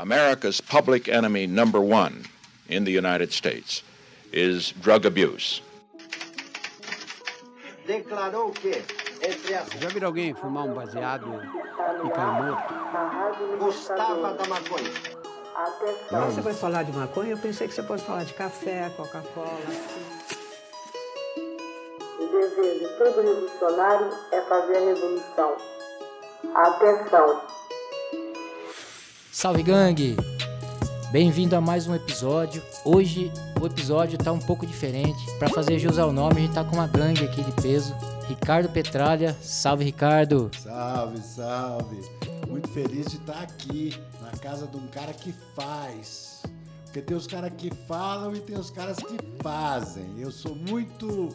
America's public enemy number one in the United States is drug abuse. Declarou que, entre as Já viram alguém fumar um baseado e cair morto? gostava da maconha. Você vai falar de maconha? Eu pensei que você fosse falar de café, Coca-Cola. O dever de todo revolucionário é fazer a revolução. Atenção! Salve gangue! Bem-vindo a mais um episódio. Hoje o episódio tá um pouco diferente. Para fazer jus ao nome, a gente tá com uma gangue aqui de peso. Ricardo Petralha. Salve, Ricardo! Salve, salve. Muito feliz de estar aqui na casa de um cara que faz. Porque tem os caras que falam e tem os caras que fazem. Eu sou muito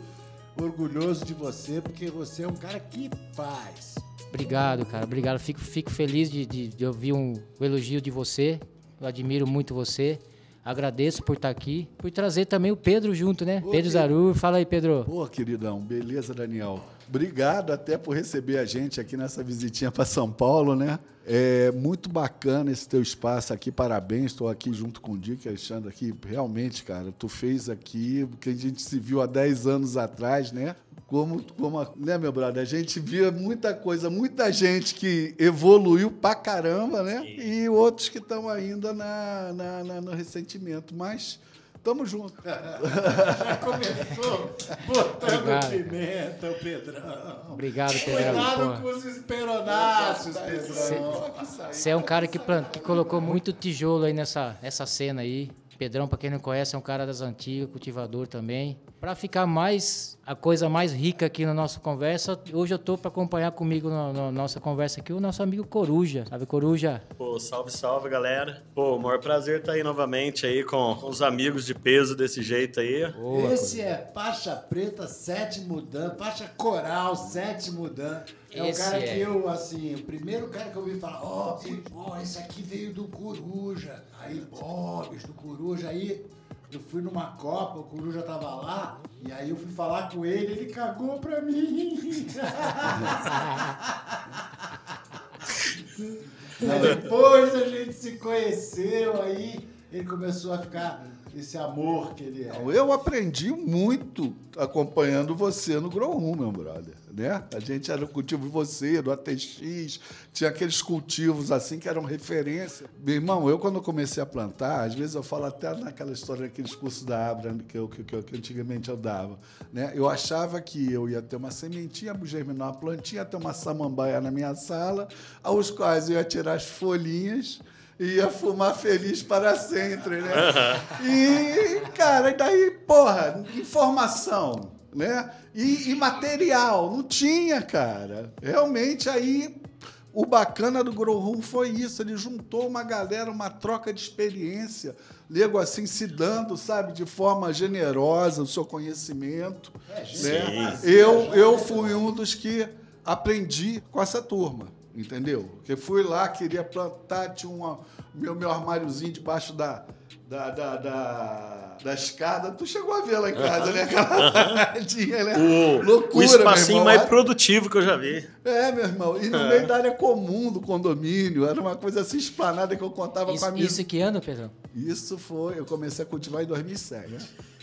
orgulhoso de você porque você é um cara que faz. Obrigado, cara. Obrigado. Fico, fico feliz de, de, de ouvir um, um elogio de você. Eu admiro muito você. Agradeço por estar aqui. Por trazer também o Pedro junto, né? Ô, Pedro Zaru. Fala aí, Pedro. Pô, queridão, beleza, Daniel? Obrigado até por receber a gente aqui nessa visitinha para São Paulo, né? É muito bacana esse teu espaço aqui, parabéns. Estou aqui junto com o Dick Alexandre aqui. Realmente, cara, tu fez aqui o que a gente se viu há 10 anos atrás, né? Como, como a- né, meu brother? A gente via muita coisa, muita gente que evoluiu pra caramba, né? E outros que estão ainda na, na- na- no ressentimento. Mas tamo junto. Já começou botando Obrigado. pimenta, o Pedrão. Obrigado, Pedrão. Cuidado Porra. com os esperonáceos, Pedrão. Você é um cara que, plant- que colocou muito tijolo aí nessa essa cena aí. Pedrão, pra quem não conhece, é um cara das antigas, cultivador também. Pra ficar mais a coisa mais rica aqui na nossa conversa, hoje eu tô pra acompanhar comigo na, na nossa conversa aqui o nosso amigo Coruja. Sabe, Coruja? Pô, salve, salve, galera. Pô, o maior prazer estar aí novamente aí com os amigos de peso desse jeito aí. Boa, Esse é faixa preta, sétimo dan, faixa coral, sétimo dan. É Esse o cara é. que eu, assim, o primeiro cara que eu ouvi falar, ó, ó, esse aqui veio do Coruja. Aí, Bobs, do Coruja. Aí eu fui numa Copa, o Coruja tava lá, e aí eu fui falar com ele, ele cagou pra mim. Depois a gente se conheceu, aí ele começou a ficar esse amor que ele é. Eu aprendi muito acompanhando você no Grow Room, meu brother. Né? A gente era o cultivo de você, do ATX, tinha aqueles cultivos assim que eram referência. Meu irmão, eu quando comecei a plantar, às vezes eu falo até naquela história daqueles cursos da Abra que, eu, que, que, que antigamente eu dava. Né? Eu achava que eu ia ter uma sementinha, germinar uma plantinha, ter uma samambaia na minha sala, aos quais eu ia tirar as folhinhas ia fumar feliz para sempre, né? E, cara, e daí, porra, informação, né? E, e material, não tinha, cara. Realmente, aí, o bacana do Grow Room foi isso, ele juntou uma galera, uma troca de experiência, nego assim, se dando, sabe, de forma generosa o seu conhecimento, né? Eu, eu fui um dos que aprendi com essa turma, entendeu? Porque fui lá, queria plantar, tinha uma, meu, meu armáriozinho debaixo da, da, da, da, da escada. Tu chegou a ver lá em casa, né? Aquela paradinha, né? O, Loucura, o espacinho irmão. mais produtivo que eu já vi. É, meu irmão. E no meio da área comum do condomínio. Era uma coisa assim esplanada que eu contava com a Isso, minha... isso que ano, Pedrão? Isso foi, eu comecei a cultivar em 2007.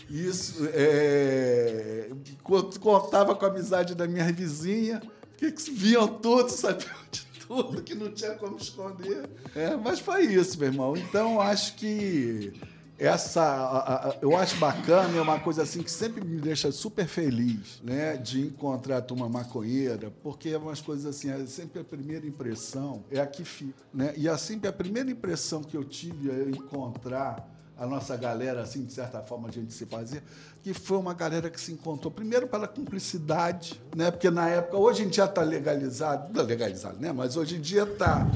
Isso, é, co- contava com a amizade da minha vizinha, que que viam tudo, sabiam de tudo, que não tinha como esconder. É, mas foi isso, meu irmão. Então, acho que essa, a- a- eu acho bacana, é uma coisa assim que sempre me deixa super feliz, né, de encontrar a turma maconheira, porque é umas coisas assim, é sempre a primeira impressão é a que fica, né? E assim, a primeira impressão que eu tive é encontrar a nossa galera, assim, de certa forma, a gente se fazia, que foi uma galera que se encontrou, primeiro pela cumplicidade, né? Porque na época, hoje em dia está legalizado, não é legalizado, né? Mas hoje em dia está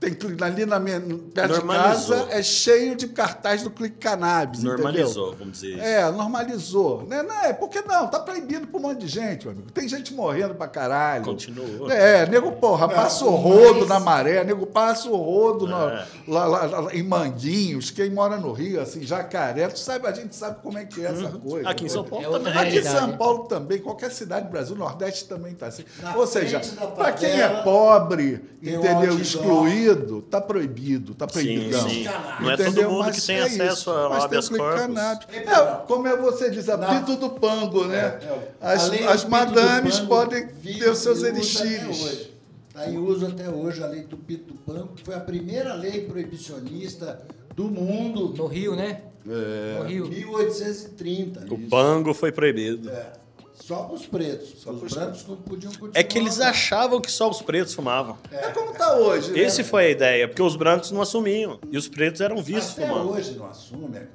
Tem ali na minha, perto Normalizou. de casa é cheio de cartaz do Clique Cannabis. Normalizou, entendeu? vamos dizer isso. É, normalizou. Né? Não, é, porque não, tá proibido pra um monte de gente, meu amigo. Tem gente morrendo pra caralho. Continuou. É, nego, porra, passa o rodo na maré, nego passa o rodo na- É. lá, lá- lá em Manguinhos, quem mora no Rio, assim, Jacaré, tu sabe, a gente sabe como é que é essa coisa. Aqui em São Paulo É também. Aqui em. São Paulo também, qualquer cidade do Brasil, Nordeste também tá assim. Na Ou seja, para quem é pobre, um entendeu, outdoor. excluído, proibido, tá proibido, tá proibidão. sim. Não é todo mundo Mas que tem é acesso isso. ao Mas tem habeas corpus. cannabis. É, É, como é você diz, apito do pango, né? É, As, A lei as pito madames pango podem ter os seus elixires. Está em uso até hoje a lei do pito do pango, que foi a primeira lei proibicionista do mundo. No Rio, né? É. No Rio. 1830. O pango foi proibido. É, só para os pretos. Só os pros brancos não podiam continuar. É que eles achavam que só os pretos fumavam. É como tá hoje, né? Esse foi a ideia, porque os brancos não assumiam. E os pretos eram vistos Até fumando. hoje não assume. é.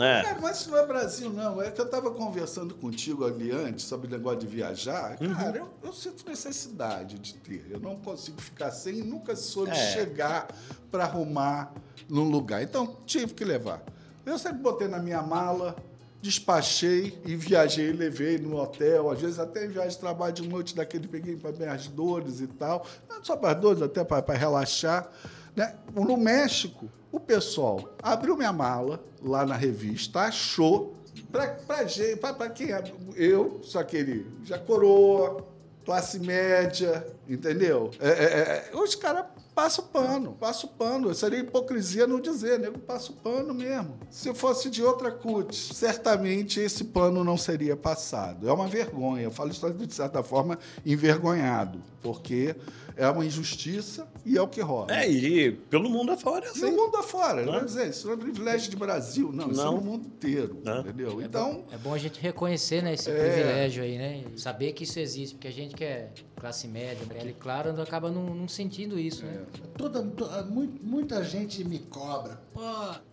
É. É, mas isso não é Brasil, não. É que eu estava conversando contigo ali antes sobre o negócio de viajar. Uhum. Cara, eu, eu sinto necessidade de ter. Eu não consigo ficar sem e nunca soube É. chegar para arrumar num lugar. Então, tive que levar. Eu sempre botei na minha mala, despachei e viajei, levei no hotel. Às vezes até em viagem de trabalho de noite daquele peguei para minhas dores e tal. Não só para as dores, até para relaxar. Né? No México, o pessoal abriu minha mala lá na revista, achou para quem é eu, só aquele já coroa, classe média, entendeu? É, é, é, os caras passam pano, passam pano. Seria hipocrisia não dizer, nego passa o pano mesmo. Se fosse de outra CUT, certamente esse pano não seria passado. É uma vergonha. Eu falo isso de certa forma envergonhado, porque é uma injustiça e é o que rola. É, e pelo mundo afora, E assim. no mundo afora, não Né? é dizer, isso não é privilégio de Brasil, não, isso é Não. no mundo inteiro, Né? entendeu? Então, É bom a gente reconhecer né, esse É. privilégio aí, né? E Saber que isso existe, porque a gente que é classe média, pele clara, não acaba não, não sentindo isso, né? Toda, to- mu- muita gente me cobra. Pô,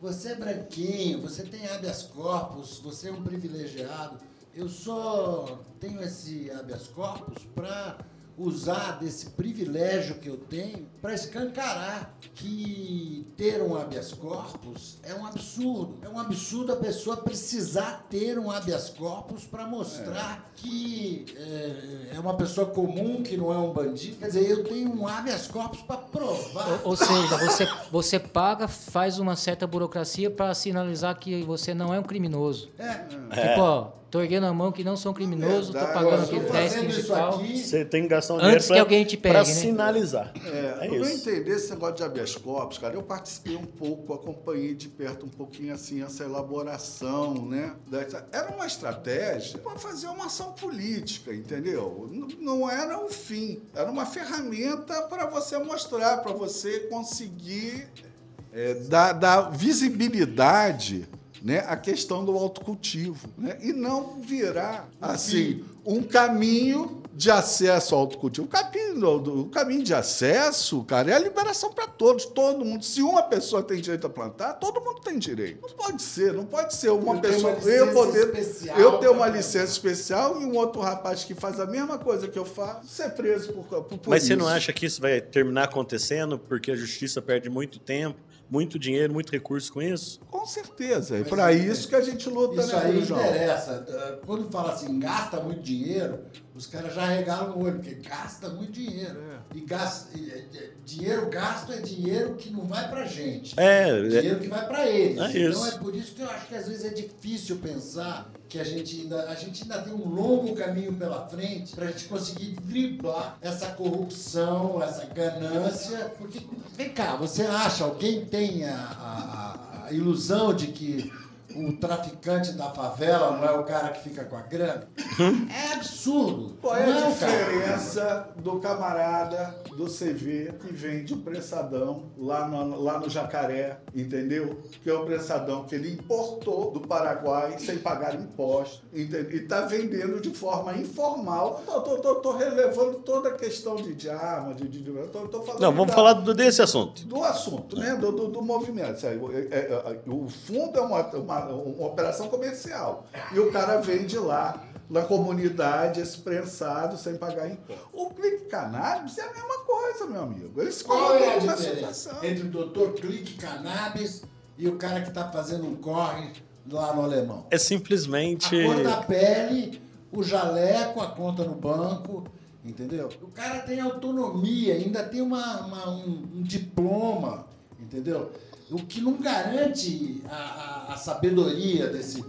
você é branquinho, você tem habeas corpus, você é um privilegiado. Eu só tenho esse habeas corpus para usar desse privilégio que eu tenho para escancarar que ter um habeas corpus é um absurdo. É um absurdo a pessoa precisar ter um habeas corpus para mostrar que é, é uma pessoa comum, que não é um bandido. Quer dizer, eu tenho um habeas corpus para provar. Ou, ou seja, você, você paga, faz uma certa burocracia para sinalizar que você não é um criminoso. É, Tipo, ó, tô erguendo a mão que não sou um criminoso, tô Verdade. pagando Eu aquele estou teste fazendo isso municipal. aqui. Você tem que gastar um Antes dinheiro que pra, alguém te pegue, pra né? sinalizar. É, É eu não entender esse negócio de habeas corpus, cara. Eu participei um pouco, acompanhei de perto um pouquinho assim essa elaboração, né? dessa- Era uma estratégia para fazer uma ação política, entendeu? Não era o fim, era uma ferramenta para você mostrar, para você conseguir é, dar, dar visibilidade né, à questão do autocultivo. Né? E não virar assim um caminho de acesso ao autocultivo. O caminho, o caminho de acesso, cara, é a liberação para todos, todo mundo. Se uma pessoa tem direito a plantar, todo mundo tem direito. Não pode ser, não pode ser uma Eu tenho pessoa. uma eu licença poder. especial eu tenho uma licença especial e um outro rapaz que faz a mesma coisa que eu faço ser preso por, por, por Mas você não isso. acha que isso vai terminar acontecendo porque a justiça perde muito tempo, muito dinheiro, muito recurso com isso? Com certeza. É para isso que a gente luta, Isso né, aí João? interessa. Quando fala assim, gasta muito dinheiro, os caras já regalam o olho, porque gasta muito dinheiro. É. E gasta, e, e, dinheiro gasto é dinheiro que não vai pra gente. É, é- dinheiro que vai pra eles. É então isso. é por isso que eu acho que às vezes é difícil pensar que a gente ainda, a gente ainda tem um longo caminho pela frente pra gente conseguir driblar essa corrupção, essa ganância. Porque, vem cá, você acha, alguém tem a- a- a ilusão de que o traficante da favela não é o cara que fica com a grana? É absurdo. Qual é não a diferença do camarada do CV que vende o prensadão lá no, lá no Jacaré, entendeu? Que é o prensadão que ele importou do Paraguai sem pagar imposto, entendeu? E está vendendo de forma informal. Tô, tô, tô, tô relevando toda a questão de, de arma, de, de, de tô, tô falando Não, vamos da- falar do- desse assunto. do assunto, né? Do, do, do movimento. É- é- é- o fundo é uma, uma, uma operação comercial. E o cara vende lá, na comunidade, esse prensado sem pagar imposto. O clique cannabis é a mesma coisa, meu amigo. Eles Qual é a diferença situação. entre o doutor Clique Cannabis e o cara que está fazendo um corre lá no alemão? É A simplesmente. cor da pele, o jaleco, a conta no banco, entendeu? O cara tem autonomia, ainda tem uma, uma- um, um diploma, entendeu? O que não garante a, a- a sabedoria desse.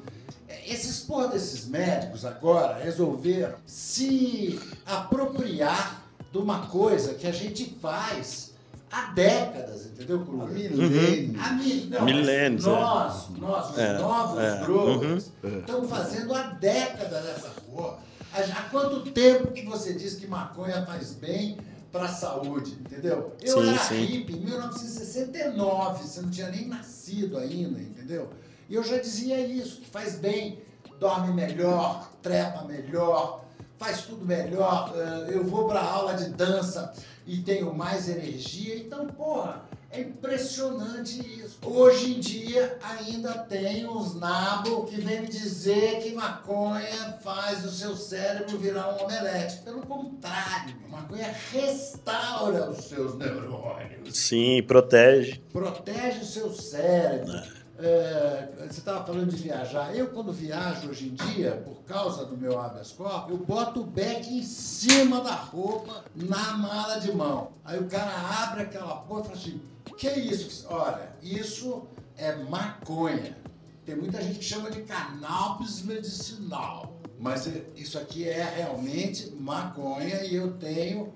Esses porra desses médicos agora resolveram se apropriar de uma coisa que a gente faz há décadas, entendeu, Kruger? Há milênios. Há mi- não, Milênios, é. Nós, nós, os É, novos é. growers, estamos fazendo há décadas essa porra. Há, há quanto tempo que você diz que maconha faz bem para a saúde, entendeu? Eu Sim, era sim. hippie em 1969, você não tinha nem nascido ainda, entendeu? E eu já dizia isso, que faz bem, dorme melhor, trepa melhor, faz tudo melhor. eh, Eu vou para aula de dança e tenho mais energia. Então, porra, é impressionante isso. Hoje em dia ainda tem uns nabos que vêm dizer que maconha faz o seu cérebro virar um omelete. Pelo contrário, a maconha restaura os seus neurônios Sim, protege. protege o seu cérebro. É, você estava falando de viajar. Eu, quando viajo hoje em dia, por causa do meu habeas corpus, eu boto o beck em cima da roupa, na mala de mão. Aí o cara abre aquela porra e fala assim: que é isso? Olha, isso é maconha. Tem muita gente que chama de cannabis medicinal. Mas é- isso aqui é realmente maconha e eu tenho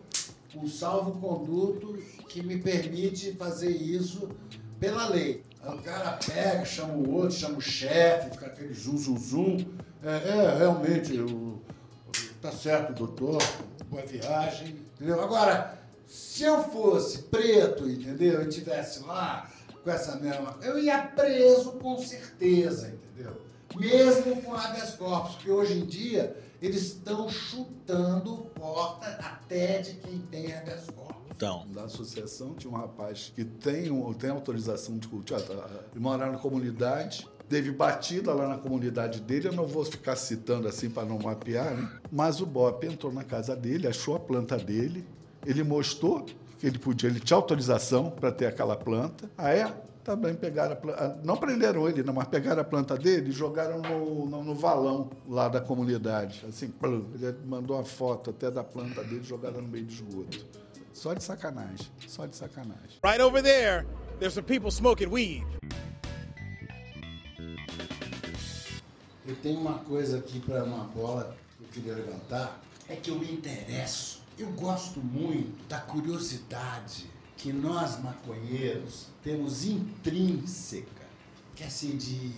o salvo-conduto que me permite fazer isso pela lei. O cara pega, chama o outro, chama o chefe, fica aquele zum, zum, zum. É, é, realmente, tá certo, doutor, boa viagem, entendeu? Agora, se eu fosse preto, entendeu, e tivesse lá com essa mesma... Eu ia preso com certeza, entendeu? Mesmo com habeas corpus, porque hoje em dia eles estão chutando porta até de quem tem habeas corpus. Então, Da associação tinha um rapaz que tem, um- tem autorização de cultivar, de morar na comunidade. Teve batida lá na comunidade dele, eu não vou ficar citando assim para não mapear, né? Mas o Bop entrou na casa dele, achou a planta dele, ele mostrou que ele podia, ele tinha autorização para ter aquela planta. Ah, é? Também pegaram a planta. Não prenderam ele, não, mas pegaram a planta dele e jogaram no, no, no valão lá da comunidade. Assim, plum. ele mandou uma foto até da planta dele jogada no meio do esgoto. Só de sacanagem, só de sacanagem. Right over there, there's some people smoking weed. Eu tenho uma coisa aqui para uma bola que eu queria levantar. É que eu me interesso. Eu gosto muito da curiosidade que nós maconheiros temos intrínseca. Que é assim de.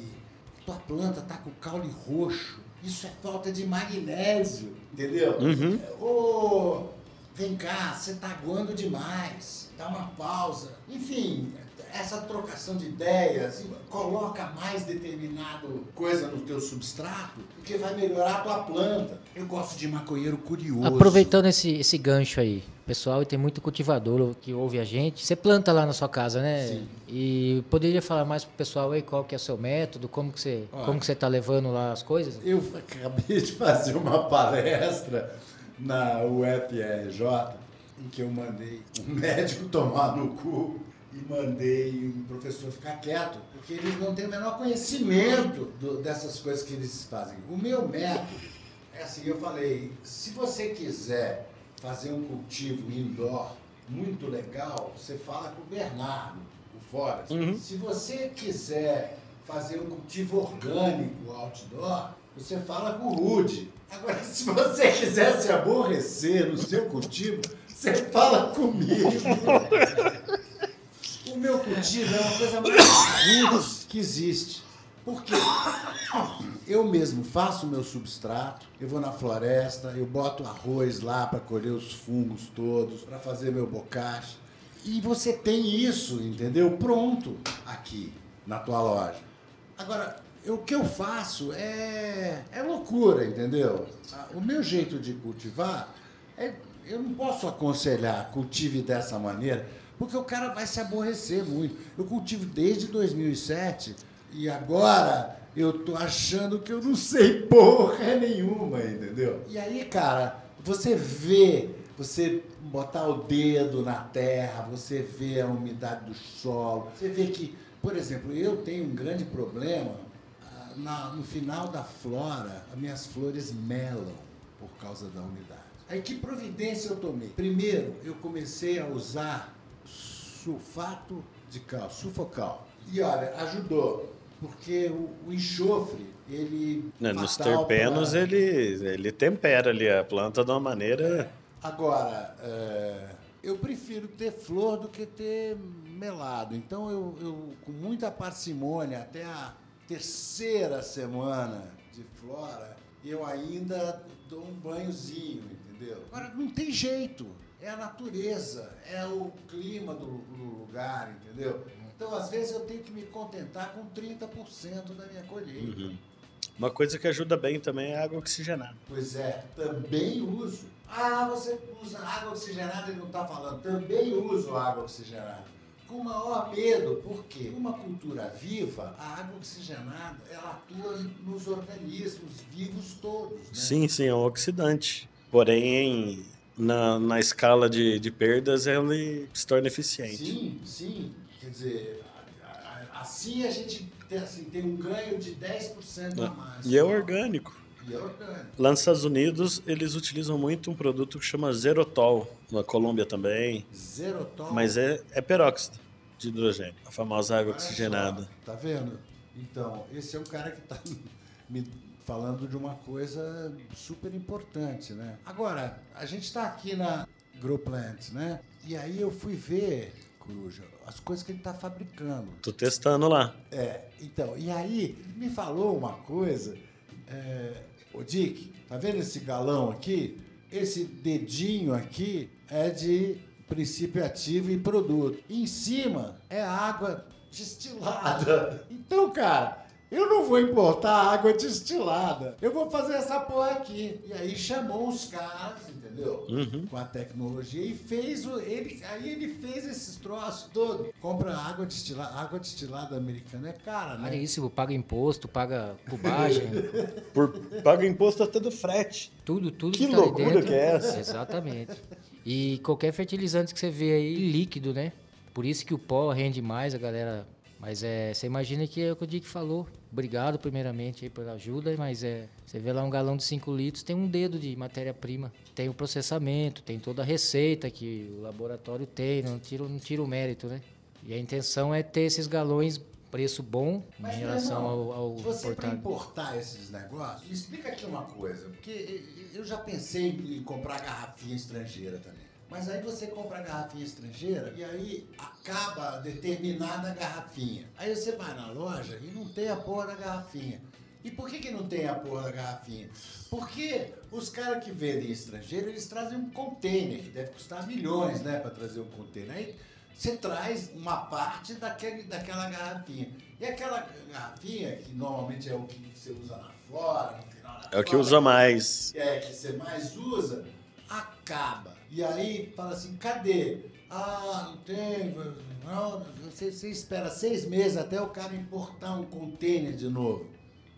Tua planta tá com caule roxo. Isso é falta de magnésio. Entendeu? Uhum. Ô, vem cá, você tá aguando demais. Dá uma pausa. Enfim, essa trocação de ideias, coloca mais determinado coisa no teu substrato, porque vai melhorar a tua planta. Eu gosto de maconheiro curioso. Aproveitando esse, esse gancho aí, pessoal, e tem muito cultivador que ouve a gente. Você planta lá na sua casa, né? Sim. E poderia falar mais pro pessoal aí qual que é o seu método, como que você, Olha. como que você tá levando lá as coisas? Eu acabei de fazer uma palestra na UFRJ em que eu mandei um médico tomar no cu e mandei um professor ficar quieto, porque eles não têm o menor conhecimento do- dessas coisas que eles fazem. O meu método é assim, eu falei, se você quiser fazer um cultivo indoor muito legal, você fala com o Bernardo, o Forest. Se você quiser fazer um cultivo orgânico outdoor, você fala com o Rude. Agora, se você quiser se aborrecer no seu cultivo, você fala comigo. O meu cultivo é uma coisa mais que existe. Porque eu mesmo faço o meu substrato, eu vou na floresta, eu boto arroz lá para colher os fungos todos, para fazer meu bocache. E você tem isso, entendeu? Pronto aqui na tua loja. Agora, o que eu faço é, é loucura, entendeu? Ah, O meu jeito de cultivar, é, eu não posso aconselhar cultive dessa maneira, porque o cara vai se aborrecer muito. Eu cultivo desde 2007 e agora eu tô achando que eu não sei porra nenhuma, entendeu? E aí, cara, você vê, você botar o dedo na terra, você vê a umidade do solo, você vê que, por exemplo, eu tenho um grande problema ah, na- no final da flora, as minhas flores melam por causa da umidade. Aí que providência eu tomei? Primeiro, eu comecei a usar sulfato de cal, sufocal. E olha, ajudou, porque o, o enxofre, ele né, nos terpenos pra- ele, ele tempera ali a planta de uma maneira. Agora, é, eu prefiro ter flor do que ter melado. Então eu, eu com muita parcimônia, até a terceira semana de flora, eu ainda dou um banhozinho, entendeu? Agora não tem jeito. É a natureza, é o clima do, do lugar, entendeu? Então, às vezes, eu tenho que me contentar com 30% da minha colheita. Uhum. Uma coisa que ajuda bem também é a água oxigenada. Pois é, também uso. Ah, você usa água oxigenada e não está falando. Também uso água oxigenada. Com o maior medo, porque uma cultura viva, a água oxigenada, ela atua nos organismos vivos todos. Né? Sim, sim, é um oxidante. Porém, na, na escala de, de perdas, ele se torna eficiente. Sim, sim. Quer dizer, assim a gente tem, assim, tem um ganho de 10% a mais. E é orgânico. E é orgânico. Lá nos Estados Unidos, eles utilizam muito um produto que chama Zerotol. Na Colômbia também. Zerotol? Mas é, é peróxido de hidrogênio. A famosa água oxigenada. Só, tá vendo? Então, esse é um cara que está me falando de uma coisa super importante, né? Agora, a gente está aqui na Growplant, né? E aí eu fui ver, Coruja, as coisas que ele está fabricando. Tô testando lá. É, então, e aí me falou uma coisa, é, o Dick, tá vendo esse galão aqui? Esse dedinho aqui é de princípio ativo e produto. E em cima é água destilada. Então, cara, eu não vou importar água destilada. Eu vou fazer essa porra aqui. E aí chamou os caras, entendeu? Uhum. Com a tecnologia e fez o. Ele, aí ele fez esses troços todos. Compra água destilada. Água destilada americana é cara, né? Caríssimo, paga imposto, paga cubagem. Por, paga imposto até do frete. Tudo, tudo Que tá ali loucura dentro. que é essa? Exatamente. E qualquer fertilizante que você vê aí, líquido, né? Por isso que o pó rende mais, a galera. Mas é, você imagina que é o que o Dick falou. Obrigado, primeiramente, aí pela ajuda, mas é. Você vê lá um galão de 5 litros, tem um dedo de matéria-prima. Tem o processamento, tem toda a receita que o laboratório tem, não tira, não tira o mérito, né? E a intenção é ter esses galões preço bom Mas, em relação irmão, ao, ao Você importado. importar esses negócios, explica aqui uma coisa, porque eu já pensei em comprar garrafinha estrangeira também. Mas aí você compra a garrafinha estrangeira e aí acaba determinada garrafinha. Aí você vai na loja e não tem a porra da garrafinha. E por que, que não tem a porra da garrafinha? Porque os caras que vendem estrangeiro, eles trazem um container, que deve custar milhões, né, para trazer um container. Aí você traz uma parte daquele, daquela garrafinha. E aquela garrafinha, que normalmente é o que você usa na flora, no final da É o que usa mais. É, que você mais usa, acaba. E aí fala assim, cadê? Ah, não tem. Não, você, você espera seis meses até o cara importar um container de novo.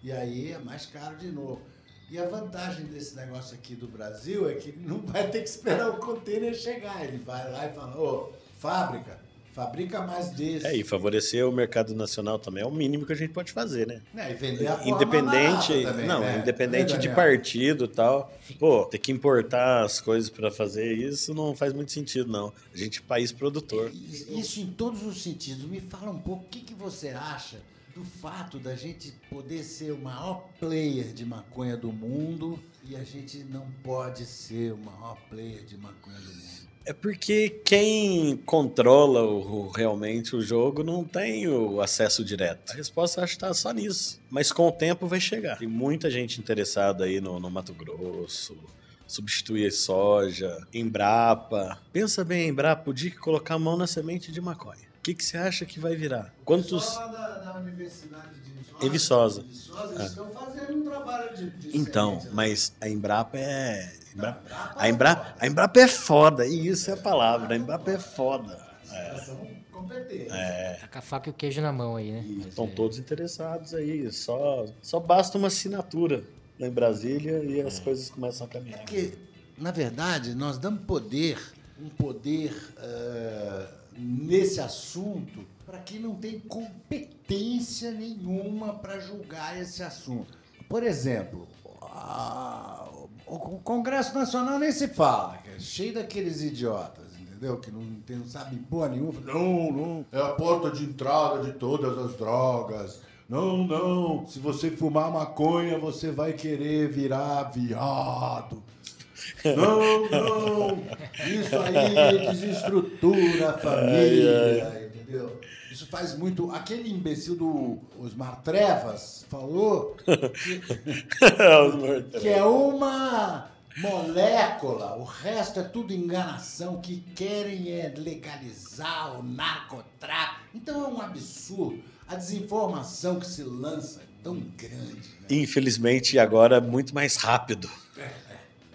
E aí é mais caro de novo. E a vantagem desse negócio aqui do Brasil é que não vai ter que esperar o container chegar. Ele vai lá e fala, ô, fábrica, fabrica mais desse. É, e favorecer o mercado nacional também é o mínimo que a gente pode fazer, né? É, e vender a Independente, também, não, né? independente Né, de partido e tal. Pô, ter que importar as coisas pra fazer isso não faz muito sentido, não. A gente é país produtor. Isso em todos os sentidos. Me fala um pouco o que, que você acha do fato da gente poder ser o maior player de maconha do mundo e a gente não pode ser o maior player de maconha do mundo. É porque quem controla o, realmente o jogo não tem o acesso direto. A resposta acho que está só nisso. Mas com o tempo vai chegar. Tem muita gente interessada aí no, no Mato Grosso, substituir soja, Embrapa. Pensa bem, Embrapa, o dia que colocar a mão na semente de maconha. O que, que você acha que vai virar? Quantos. Só da, da Universidade de Viçosa, Em Viçosa. É. estão fazendo um trabalho de, de Então, né? mas a Embrapa é. Embra- A Embrapa, a Embrapa é foda, e isso é a palavra. A Embrapa é foda. Competentes. É. Tá com a faca e o queijo na mão aí, né? Estão é- todos interessados aí. Só, só basta uma assinatura lá em Brasília e as coisas começam a caminhar. Porque, na verdade, nós damos poder, um poder eh, nesse assunto, para quem não tem competência nenhuma para julgar esse assunto. Por exemplo, a- o Congresso Nacional nem se fala, é cheio daqueles idiotas. Entendeu? Que não, tem, não sabem porra nenhuma. Não, não. É a porta de entrada de todas as drogas. Não, não. Se você fumar maconha, você vai querer virar viado. Não, não. Isso aí desestrutura a família, entendeu? Isso faz muito. Aquele imbecil do Osmar Trevas falou que, que é uma molécula, o resto é tudo enganação, que querem é legalizar o narcotráfico. Então é um absurdo. A desinformação que se lança é tão grande. Né? Infelizmente, agora é muito mais rápido.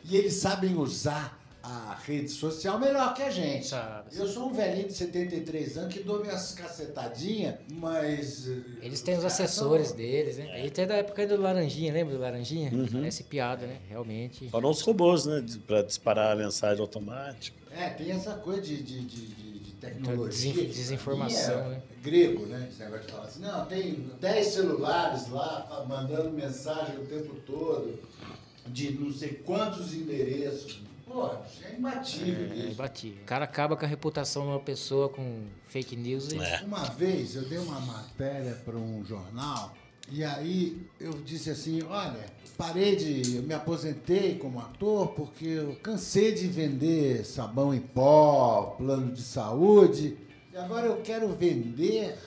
E eles sabem usar a rede social melhor que a gente. Sabe. Eu sou um velhinho de 73 anos que dou minhas cacetadinhas, mas. eh, Eles têm os assessores são- deles, né? Aí até da época do Laranjinha, lembra do Laranjinha? Uhum. Parece piada, né? Realmente. Foram os robôs, né? Pra disparar a mensagem automática. É, tem essa coisa de, de, de, de- tecnologia. Desin- que desinformação, é né? Grego, né? Esse negócio de falar assim, não, tem 10 celulares lá mandando mensagem o tempo todo, de não sei quantos endereços. Pô, é imbatível É, isso. imbatível. O cara acaba com a reputação de uma pessoa com fake news e. Uma vez eu dei uma matéria para um jornal e aí eu disse assim, olha, parei de, eu me aposentei como ator porque eu cansei de vender sabão em pó, plano de saúde e agora eu quero vender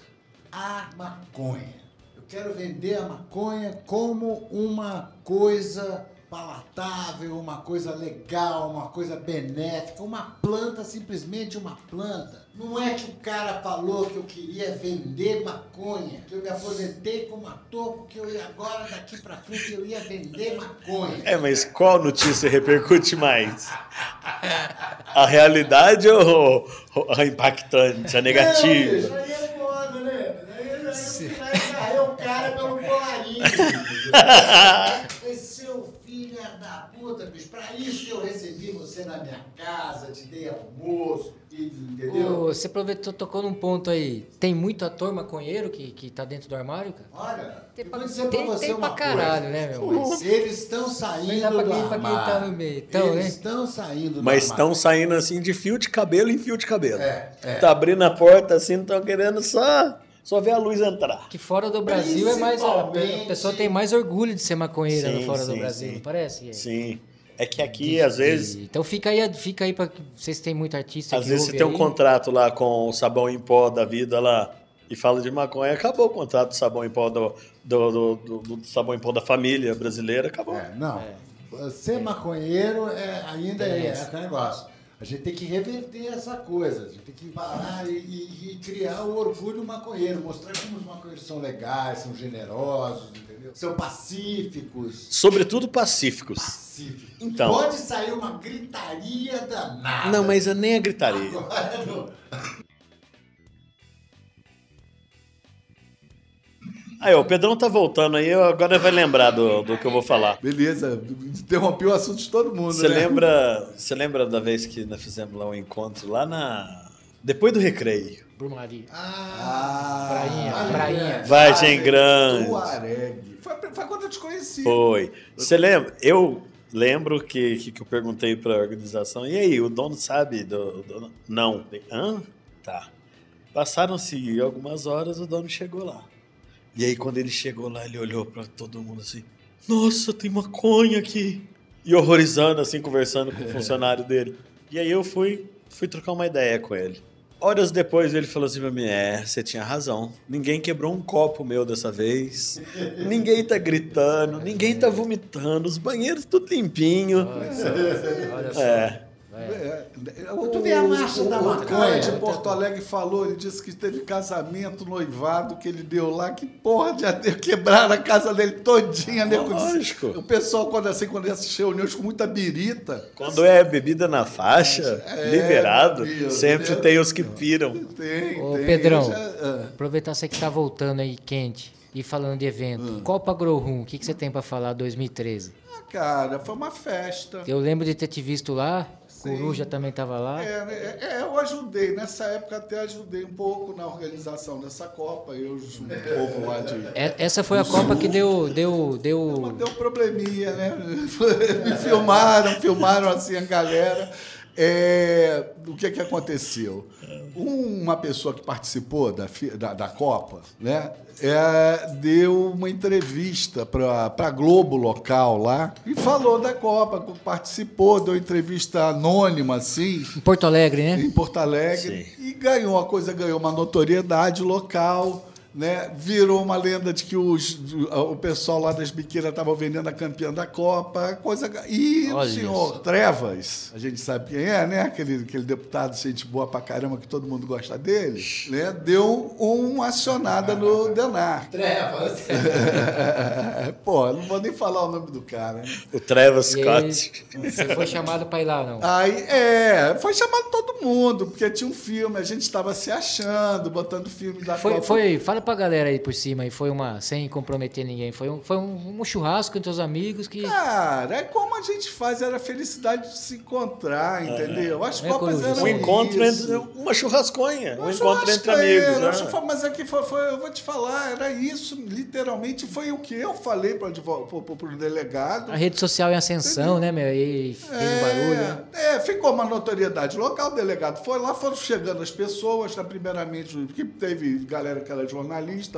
a maconha. Eu quero vender a maconha como uma coisa palatável, uma coisa legal, uma coisa benéfica, uma planta, simplesmente uma planta. Não é que o cara falou que eu queria vender maconha, que eu me aposentei como ator, porque eu ia agora, daqui pra frente, eu ia vender maconha. É, mas qual notícia repercute mais? A realidade ou a impactante, a Não, negativa? bicho, aí é foda, né? Aí, aí eu agarrei o cara pelo colarinho. entendeu? Seu filho da puta, bicho, pra isso que eu recebi você na minha casa, te dei almoço, entendeu? Ô, você aproveitou, tocou num ponto aí. Tem muito ator maconheiro que, que tá dentro do armário, cara? Olha, Tem pra- dizer tem- pra você tem uma pra caralho, coisa. né, meu? Mas Eles estão saindo pra do quem- pra quem tá no meio. Então, Eles né? estão saindo do Mas estão saindo assim de fio de cabelo em fio de cabelo. É, é. Tá abrindo a porta assim, não estão querendo só, só ver a luz entrar. Que fora do Brasil é mais. A, pessoa tem mais orgulho de ser maconheira no Sim, fora do sim, Brasil, sim. não parece? Sim. É que aqui, às vezes, Então fica aí, fica aí pra que vocês têm muito artista às que vezes você tem um aí. contrato lá com o sabão em pó da vida lá e fala de maconha, acabou o contrato do sabão em pó do, do, do, do- do sabão em pó da família brasileira, acabou. É, não. Ser maconheiro é, ainda é, é aquele negócio. A gente tem que reverter essa coisa. A gente tem que parar e, e- e criar o orgulho maconheiro. Mostrar como os maconheiros são legais, são generosos? São pacíficos. Sobretudo pacíficos. Pacíficos. Então. Pode sair uma gritaria danada. Não, mas é nem a gritaria. Agora, não. Aí, o Pedrão tá voltando aí, agora vai lembrar do, do que eu vou falar. Beleza, interrompi o assunto de todo mundo, Você né? lembra, você lembra da vez que nós fizemos lá um encontro lá na depois do recreio? Brumaria. Ah, Prainha, Vargem prainha. Grande. Vargem Grande. Tuareg. Foi, quando eu te conheci. Foi. Você lembra? Eu lembro que, que, eu perguntei para a organização, e aí, o dono sabe do- Não. Hã? Tá. Passaram-se algumas horas, o dono chegou lá. E aí, quando ele chegou lá, ele olhou para todo mundo assim: Nossa, tem maconha aqui. E horrorizando, assim, conversando com o funcionário dele. E aí eu fui, fui trocar uma ideia com ele. Horas depois ele falou assim pra mim: É, você tinha razão. Ninguém quebrou um copo meu dessa vez. Ninguém tá gritando, ninguém tá vomitando, os banheiros tudo limpinho. Olha só. É. É, Tu vê a marcha o, da o maconha. cara de Porto Alegre falou, ele disse que teve casamento, noivado que ele deu lá, que porra de até quebraram a casa dele todinha, né? Lógico. O pessoal, quando assim, quando ia se reuniu com muita birita, Quando é bebida na faixa, É, liberado, Deus, sempre Deus. tem os que piram. tem, Ô, tem. Pedrão, já- ah. aproveitar você que tá voltando aí quente e falando de evento. Hum. Copa Grow Room, o que, que você tem pra falar 2013? Ah, cara, foi uma festa. Eu lembro de ter te visto lá, Sim. Coruja também tava lá. É, né, é, eu ajudei, nessa época até ajudei um pouco na organização dessa Copa, eu junto o povo lá de... É- Essa foi a Copa que deu, deu, deu, Deu um probleminha, né? Me filmaram, filmaram assim a galera. É, o que, que aconteceu? Uma pessoa que participou da, da, da Copa né, é, deu uma entrevista para a Globo local lá e falou da Copa, participou, deu entrevista anônima, assim, Em Porto Alegre, né? em Porto Alegre e ganhou a coisa ganhou uma notoriedade local né virou uma lenda de que os, o pessoal lá das biqueiras estavam vendendo a campeã da Copa coisa e Olha o senhor Trevas a gente sabe quem é né aquele, aquele deputado gente boa pra caramba que todo mundo gosta dele né deu uma acionada no Denar Trevas. pô não vou nem falar o nome do cara né? O aí, Scott. você foi chamado pra ir lá, não? Aí, é, foi chamado todo mundo, porque tinha um filme, a gente estava se achando, botando filme da Foi, Copa. foi, fala pra galera aí por cima, aí foi uma, sem comprometer ninguém, foi um, foi um, um churrasco entre os amigos que... Cara, é como a gente faz, era a felicidade de se encontrar, entendeu? As É, Copas eram Um encontro isso. entre. Uma churrasconha. Um encontro entre amigos. né? acho que foi- Mas aqui foi, foi- eu vou te falar, era isso, literalmente foi o que eu falei para o delegado. A rede social em ascensão, né, meu? E fez um barulho, né? É, ficou uma notoriedade local, o delegado foi lá, foram chegando as pessoas, né, primeiramente, que teve galera que era jornalista,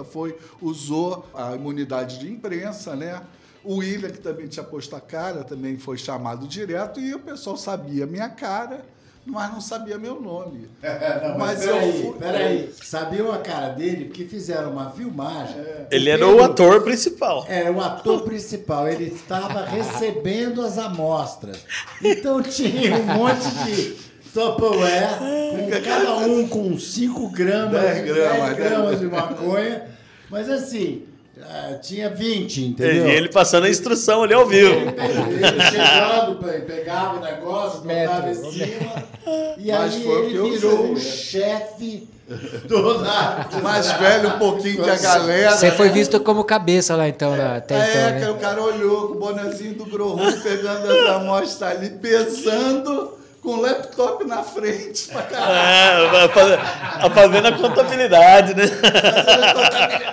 foi, usou a imunidade de imprensa, né? O William, que também tinha posto a cara, também foi chamado direto, e o pessoal sabia minha cara, mas não sabia meu nome. Não, mas, Mas eu peraí, fui- peraí. Sabiam a cara dele porque fizeram uma filmagem. Ele era o ator principal. Era o ator principal, ele estava recebendo as amostras. Então tinha um monte de Tupperware, com cada um com 5 gramas, 10 gramas, 10 gramas de maconha. Mas assim, ah, tinha 20, E entendeu? ele passando a instrução ali ao vivo. Ele chegando, pe- pegava o negócio, botava em cima. E Mas aí foi ele virou o sei, é. chefe do narco. Mais velho um pouquinho que a galera. Você foi né? visto como cabeça lá então, lá, até É, então, que né? o cara olhou com o bonezinho do Grohu, pegando as amostras ali, pesando, com o laptop na frente pra caralho. É, fazendo a contabilidade, né?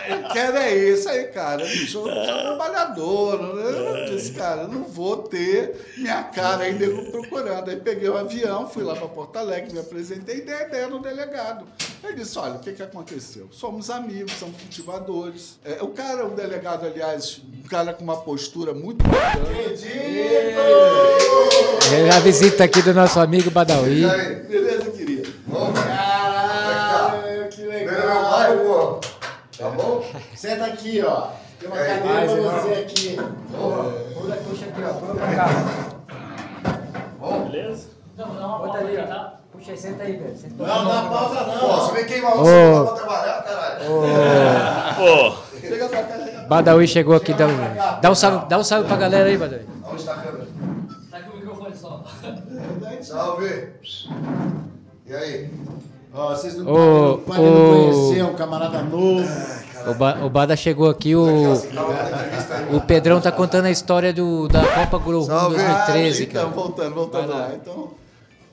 Eu quero é esse aí, cara. Bicho, eu sou trabalhador. né? Eu disse, cara, eu não vou ter minha cara aí nego procurando. Aí peguei o avião, fui lá para Porto Alegre, me apresentei e dei a ideia no delegado. Ele disse, olha, o que, que aconteceu? Somos amigos, somos cultivadores. É, o cara, o delegado, aliás, um cara com uma postura muito bacana. É a visita aqui do nosso amigo Badawi. Beleza, querido? Caralho, que legal. Tá bom? Senta aqui, ó. Tem uma É, cadeira pra irmão. você aqui. Puxa, puxa aqui, ó. Pula pra cá. Beleza? Não, não, bota ali, ó. Puxa, senta aí, velho. Senta Não, dá pausa Pô, não. você vem queimar o Ô. celular pra trabalhar, caralho. Pô, Chega pra cá, chega Badawi chegou aqui, dá um, dá um salve, dá um salve pra galera aí, Badawi. Onde tá a câmera? Tá com o microfone só. Salve. E aí? Ó, vocês não Ô, podem não ô. conhecer, um camarada novo. O, ba o Bada chegou aqui, o, o Pedrão tá contando a história do, da Copa Grow Salve. 2013, Ah, então, cara. voltando, voltando Vai lá. lá. Então,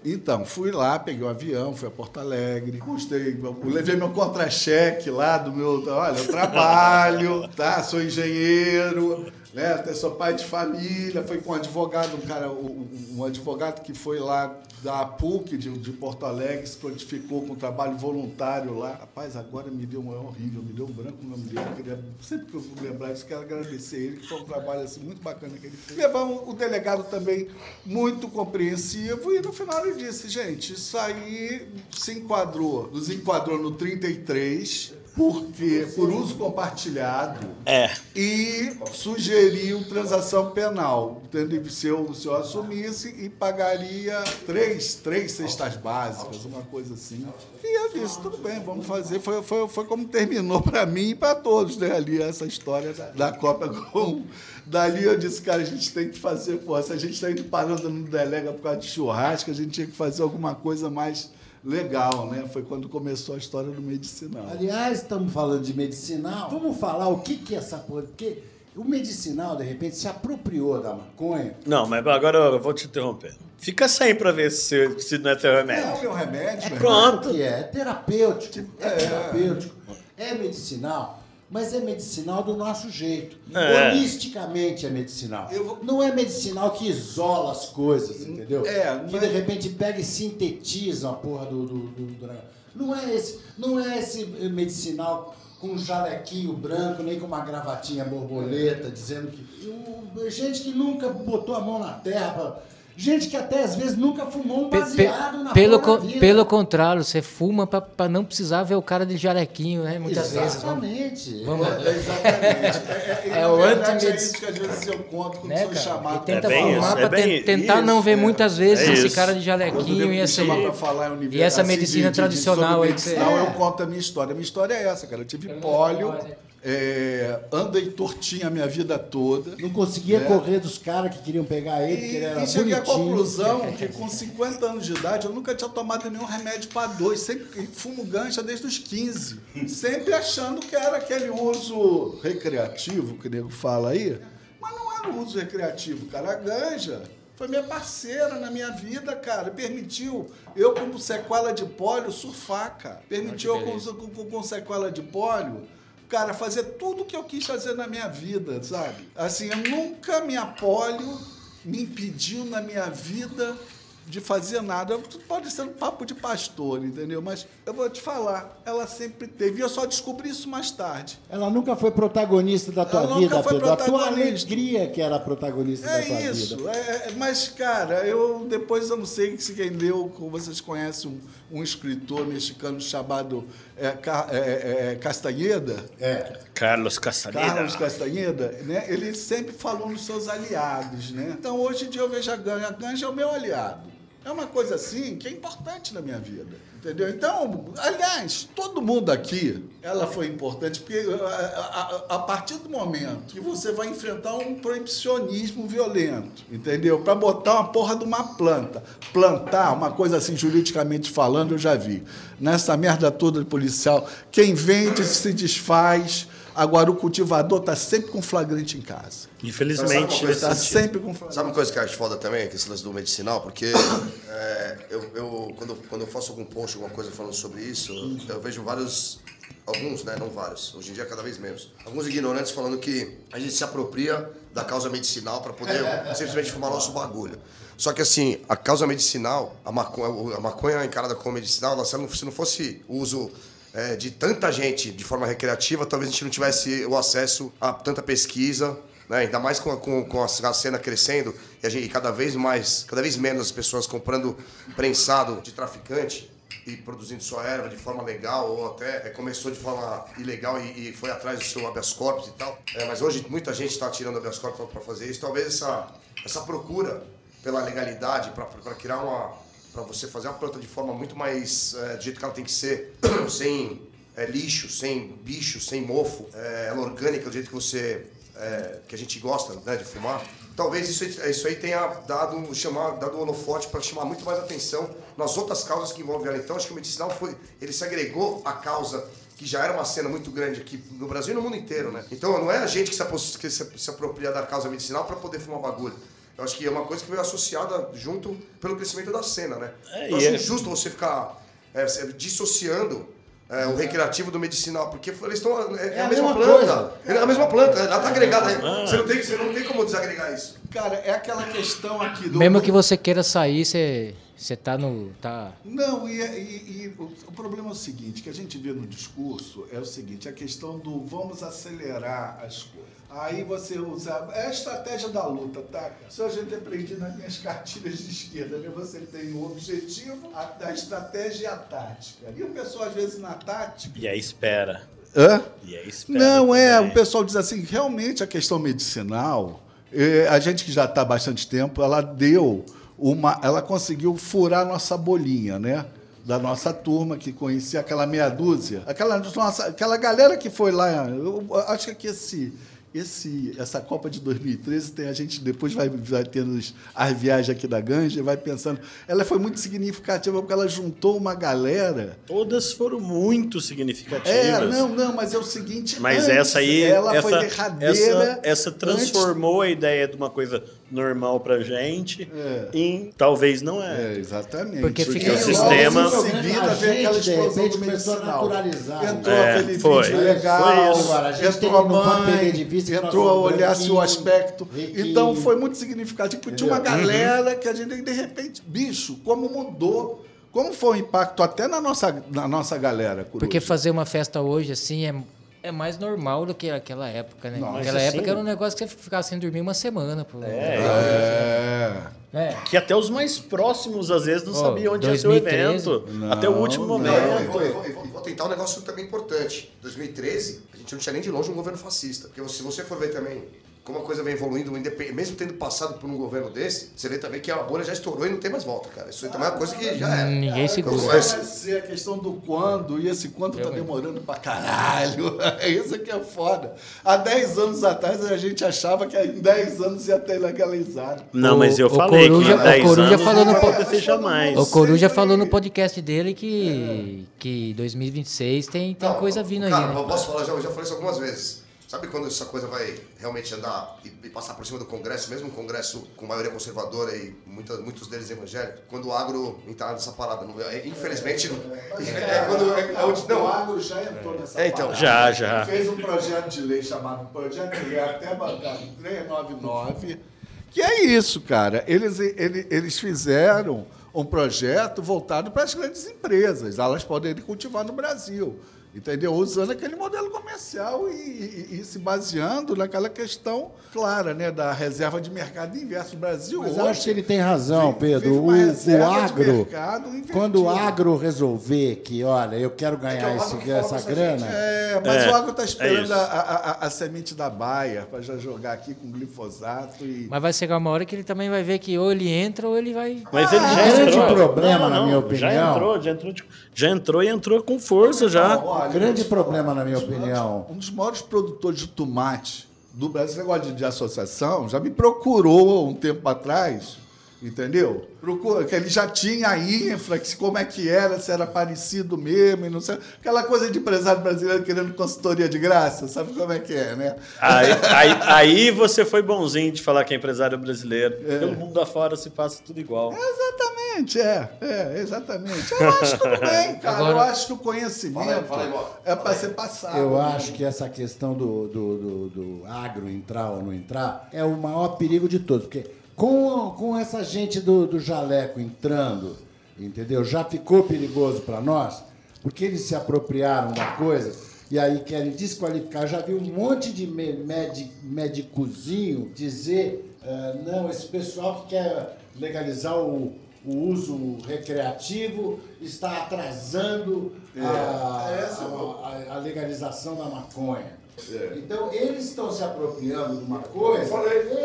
então, fui lá, peguei um avião, fui a Porto Alegre, eu levei meu contra-cheque lá do meu. Olha, eu trabalho, tá? Sou engenheiro, né? até Sou pai de família. Foi com um advogado, um cara, um, um advogado que foi lá da PUC de, de Porto Alegre, se prontificou com trabalho voluntário lá. Rapaz, agora me deu um é horrível, me deu um branco no nome dele. Eu queria, sempre que eu vou lembrar isso, quero agradecer ele, que foi um trabalho assim, muito bacana que ele fez. Levamos o delegado também muito compreensivo e no final ele disse, gente, isso aí se enquadrou, nos enquadrou no 33, porque por uso compartilhado é. e sugeriu transação penal. Entendeu? Se eu, se eu assumisse e pagaria três, três cestas básicas, uma coisa assim. E eu disse, tudo bem, vamos fazer. Foi, foi, foi como terminou para mim e para todos, né? Ali, essa história da, da Copa com. Dali eu disse, cara, a gente tem que fazer, pô, se a gente está indo parando no delega por causa de churrasco, a gente tinha que fazer alguma coisa mais legal, né? Foi quando começou a história do medicinal. Aliás, estamos falando de medicinal. Vamos falar o que, que é essa coisa. Porque o medicinal, de repente, se apropriou da maconha. Não, mas agora eu vou te interromper. Fica sem pra ver se, se não é teu É remédio. o meu remédio, irmão. Pronto. É, é terapêutico. É terapêutico. É medicinal. Mas é medicinal do nosso jeito. É. Holisticamente é medicinal. Vou- Não é medicinal que isola as coisas, entendeu? É, que mas- de repente pega e sintetiza a porra do, do, do- do- Não é esse, não é esse medicinal com um jalequinho branco, nem com uma gravatinha borboleta, dizendo que. gente que nunca botou a mão na terra. pra- gente que até às vezes nunca fumou um Pe- pe- baseado na pelo, co- da vida. pelo contrário, você fuma pra, pra não precisar ver o cara de jalequinho, né? Muitas vezes. Vamos, Exatamente. vamos- É, exatamente. É, é, É na o verdade, anti-medic- é isso que às vezes eu conto quando né, sou cara? chamado. E tenta É fumar isso, é ten- tentar não ver isso, muitas é. vezes É esse isso. cara de jalequinho e pra falar E essa assim, medicina de- de- tradicional sobre aí que você- medicinal, É. eu conto a minha história. A minha história é essa, cara. Eu tive pólio, é, andei tortinho a minha vida toda. Não conseguia É. correr dos caras que queriam pegar ele, porque ele era E, e cheguei à bonitinho. conclusão que com 50 anos de idade eu nunca tinha tomado nenhum remédio para dor. E Sempre e fumo gancha desde os 15. Sempre achando que era aquele uso recreativo que o nego fala aí. Mas não era um uso recreativo, cara. A ganja foi minha parceira na minha vida, cara. Permitiu eu, como sequela de pólio, surfar, cara. Permitiu eu, com, com, com sequela de pólio, cara, fazer tudo que eu quis fazer na minha vida, sabe? Assim, eu nunca me apólio me impediu na minha vida de fazer nada. Pode ser um papo de pastor, entendeu? Mas eu vou te falar, ela sempre teve. E eu só descobri isso mais tarde. Ela nunca foi protagonista da tua Ela nunca vida, foi Pedro. A tua alegria que era protagonista da tua É isso. vida. é- é- mas, cara, eu depois eu não sei se quem leu, como vocês conhecem um, um escritor mexicano chamado é, é, é, é, Castanheda. É. Carlos Castaneda. Carlos Castanheda, né? Ele sempre falou nos seus aliados, né? Então hoje em dia eu vejo a Ganja, a Ganja é o meu aliado. É uma coisa assim que é importante na minha vida. Entendeu? Então, aliás, todo mundo aqui, ela foi importante, porque a, a- a partir do momento que você vai enfrentar um proibicionismo violento, entendeu? Para botar uma porra de uma planta, plantar uma coisa assim, juridicamente falando, eu já vi. Nessa merda toda de policial, quem vende se desfaz. Agora, o cultivador está sempre com flagrante em casa. Infelizmente, Está sempre com flagrante. Sabe uma coisa que eu acho foda também, que esse lance do medicinal? Porque é, eu, eu- quando, quando eu faço algum post, alguma coisa falando sobre isso, eu vejo vários, alguns, né, não vários, hoje em dia cada vez menos, alguns ignorantes falando que a gente se apropria da causa medicinal para poder simplesmente fumar nosso bagulho. Só que assim, a causa medicinal, a maconha, a maconha encarada como medicinal, ela, se não- se não fosse o uso é, de tanta gente de forma recreativa, talvez a gente não tivesse o acesso a tanta pesquisa, né? ainda mais com, a- com, com a cena crescendo e, a gente, e cada vez mais, cada vez menos as pessoas comprando prensado de traficante e produzindo sua erva de forma legal ou até é, começou de forma ilegal e, e foi atrás do seu habeas corpus e tal. É, mas hoje muita gente está tirando habeas corpus para fazer isso. Talvez essa, essa procura pela legalidade, para criar uma para você fazer uma planta de forma muito mais é, do jeito que ela tem que ser, sem é, lixo, sem bicho, sem mofo, é, ela orgânica do jeito que você que a gente gosta né, de fumar. Talvez isso, isso aí tenha dado chamar dado um holofote para chamar muito mais atenção nas outras causas que envolvem ela. Então acho que o medicinal foi ele se agregou à causa que já era uma cena muito grande aqui no Brasil e no mundo inteiro, né? Então não é a gente que se, que se, se apropria da causa medicinal para poder fumar bagulho. Eu acho que é uma coisa que veio associada junto pelo crescimento da cena, né? É, eu acho é- injusto você ficar é, se- dissociando é, o recreativo do medicinal, porque eles estão. É, é a, a mesma, mesma planta. É a mesma planta, ela tá agregada aí. Ah. Você, não tem, você não tem como desagregar isso. Cara, é aquela questão aqui do. Mesmo que você queira sair, você, você tá no. Tá, Não, e, e- e o, o problema é o seguinte, que a gente vê no discurso é o seguinte, a questão do vamos acelerar as coisas. Aí você usa. É a estratégia da luta, tá? Isso a gente aprendi nas minhas cartilhas de esquerda, né? Você tem o objetivo, a, a estratégia e a tática. E o pessoal, às vezes, na tática. E aí espera. Hã? E aí espera. Não, é, também. o pessoal diz assim, realmente a questão medicinal, eh, a gente que já está há bastante tempo, ela deu uma. Ela conseguiu furar nossa bolinha, né? Da nossa turma que conhecia aquela meia dúzia. Aquela, nossa, aquela galera que foi lá. Eu acho que esse. Esse, essa Copa de 2013 tem a gente depois vai, vai tendo as viagens aqui da Ganja vai pensando. Ela foi muito significativa porque ela juntou uma galera Todas foram muito significativas. é, não, não, mas é o seguinte. Mas antes, essa aí, Ela essa, foi derradeira. essa, essa transformou a ideia de uma coisa normal pra gente, em talvez não é. É, exatamente. Porque Porque fica- o sistema. Logo em seguida A veio aquela gente, de explosão repente, do começou a medicinal. naturalizar. Entrou É, aquele foi. vídeo legal, Foi isso. Agora, a gente entrou tem- a mãe, de vista entrou a olhar-se o branquinho, aspecto. riquinho. Então foi muito significativo. porque Tinha uma galera que a gente, de repente, bicho, como mudou. Como foi o impacto até na nossa, na nossa galera, Coruja? Porque fazer uma festa hoje, assim, é, é mais normal do que aquela época, né? Nossa, Naquela assim- época era um negócio que você ficava sem dormir uma semana. Pô. É. É. Que até os mais próximos, às vezes, não Ó, sabiam onde ia ser o 2013. evento. até o último não. Não, momento. vou, e vou tentar um negócio também importante. 2013, a gente não tinha nem de longe um governo fascista. Porque se você for ver também como a coisa vem evoluindo, mesmo tendo passado por um governo desse, você vê também que a bolha já estourou e não tem mais volta, cara. Isso aí também é uma coisa que já era. Ninguém segura. Então, Vai esse- ser a questão do quando, e esse quando tá demorando pra caralho. É isso que é foda. Há 10 anos atrás a gente achava que em 10 anos ia ter legalizado. Não, O- mas eu o falei Coruja- que em 10 o Coruja anos falou não no acontecer jamais. O Coruja falou no podcast dele que, que 2026 tem, tem Não, coisa vindo aí, cara, né? eu posso falar, já, eu já falei isso algumas vezes. Sabe quando essa coisa vai realmente andar e, e passar por cima do Congresso, mesmo um Congresso com maioria conservadora e muita, muitos deles evangélicos? Quando o agro entrar nessa parada. Não, é, infelizmente, não- é, quando. É, é onde, O não, agro já entrou nessa É, então, parada. Já, já. Fez um projeto de lei chamado Projeto de Lei até bancado 399, que é isso, cara. Eles, eles, eles fizeram um projeto voltado para as grandes empresas, elas poderem cultivar no Brasil. Entendeu? Usando aquele modelo comercial e, e- e se baseando naquela questão clara, né? Da reserva de mercado inverso do Brasil. Mas hoje, eu acho que ele tem razão, vive- Pedro. vive O, o agro, quando o agro resolver que, olha, eu quero É que ganhar é o esse- que essa grana, gente, É, mas É, o agro está é esperando isso. a, a- a- a semente da baia para já jogar aqui com glifosato e. Mas vai chegar uma hora que ele também vai ver que ou ele entra ou ele vai. Mas ele Ah, já grande entrou. problema, na minha Já opinião. entrou, já entrou, já entrou e entrou com força já. Olha, grande um dos problema, na minha maiores- opinião. Um dos maiores produtores de tomate do Brasil, esse negócio de, de associação, já me procurou um tempo atrás, entendeu? Procura, que ele já tinha a infra, que se- como é que era, se era parecido mesmo, e não sei. Aquela coisa de empresário brasileiro querendo consultoria de graça, sabe como é que é, né? Aí, aí- aí você foi bonzinho de falar que é empresário brasileiro. Pelo mundo afora se passa tudo igual. Exatamente, é, é, exatamente. Eu acho tudo bem, cara. Eu Agora- acho que o conhecimento Fala aí, fala aí, é para ser passado. Eu né? acho que essa questão do, do, do, do agro entrar ou não entrar é o maior perigo de todos. Porque com, com essa gente do, do jaleco entrando, entendeu? Já ficou perigoso para nós, porque eles se apropriaram da coisa e aí querem desqualificar. Já vi um monte de médicozinho dizer: ah, não, esse pessoal que quer legalizar o, o uso recreativo está atrasando a, a- a legalização da maconha. Então, eles estão se apropriando de uma coisa,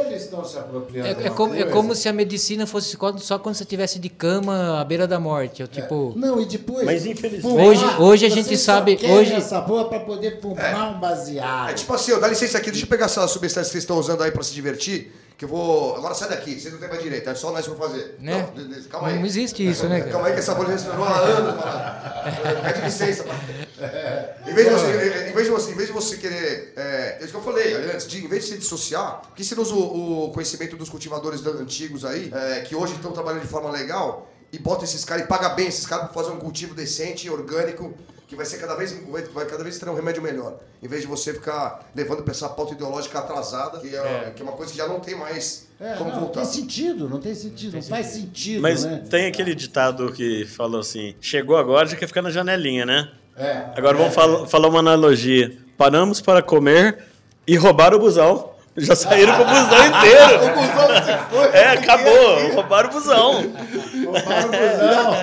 eles estão se apropriando de É, é uma como, é coisa. como se a medicina fosse só quando você estivesse de cama à beira da morte. Eu, tipo, Não, e depois. Mas, infelizmente- fumar, Hoje- hoje a gente sabe- hoje- essa porra para poder fumar um baseado. É tipo assim, ó, dá licença aqui, deixa eu pegar essa substância que vocês estão usando aí pra se divertir, que eu vou... Agora sai daqui, vocês não têm mais direito, é só nós que vamos fazer. Né? Não, calma aí. Não existe isso, né? Calma aí que essa bolha já estourou há anos, mano. Pede licença, mano. Em vez de você, em vez de você, em vez de você querer... É, é isso que eu falei antes, de, em vez de se dissociar, por que você não usa o, o conhecimento dos cultivadores antigos aí, é, que hoje estão trabalhando de forma legal, e bota esses caras e paga bem esses caras pra fazer um cultivo decente, orgânico, que vai ser cada vez, vai, cada vez ter um remédio melhor. Em vez de você ficar levando pra essa pauta ideológica atrasada, que é, que é uma coisa que já não tem mais É, como não, voltar. tem sentido, não tem sentido, não faz sentido, Mas né? tem aquele ditado que falou assim: chegou agora, já quer ficar na janelinha, né? É. Agora vamos fal- falar uma analogia. Paramos para comer e roubaram o busão. Já saíram com o busão inteiro. O busão se foi. É, acabou. Roubaram o busão. Roubaram o busão.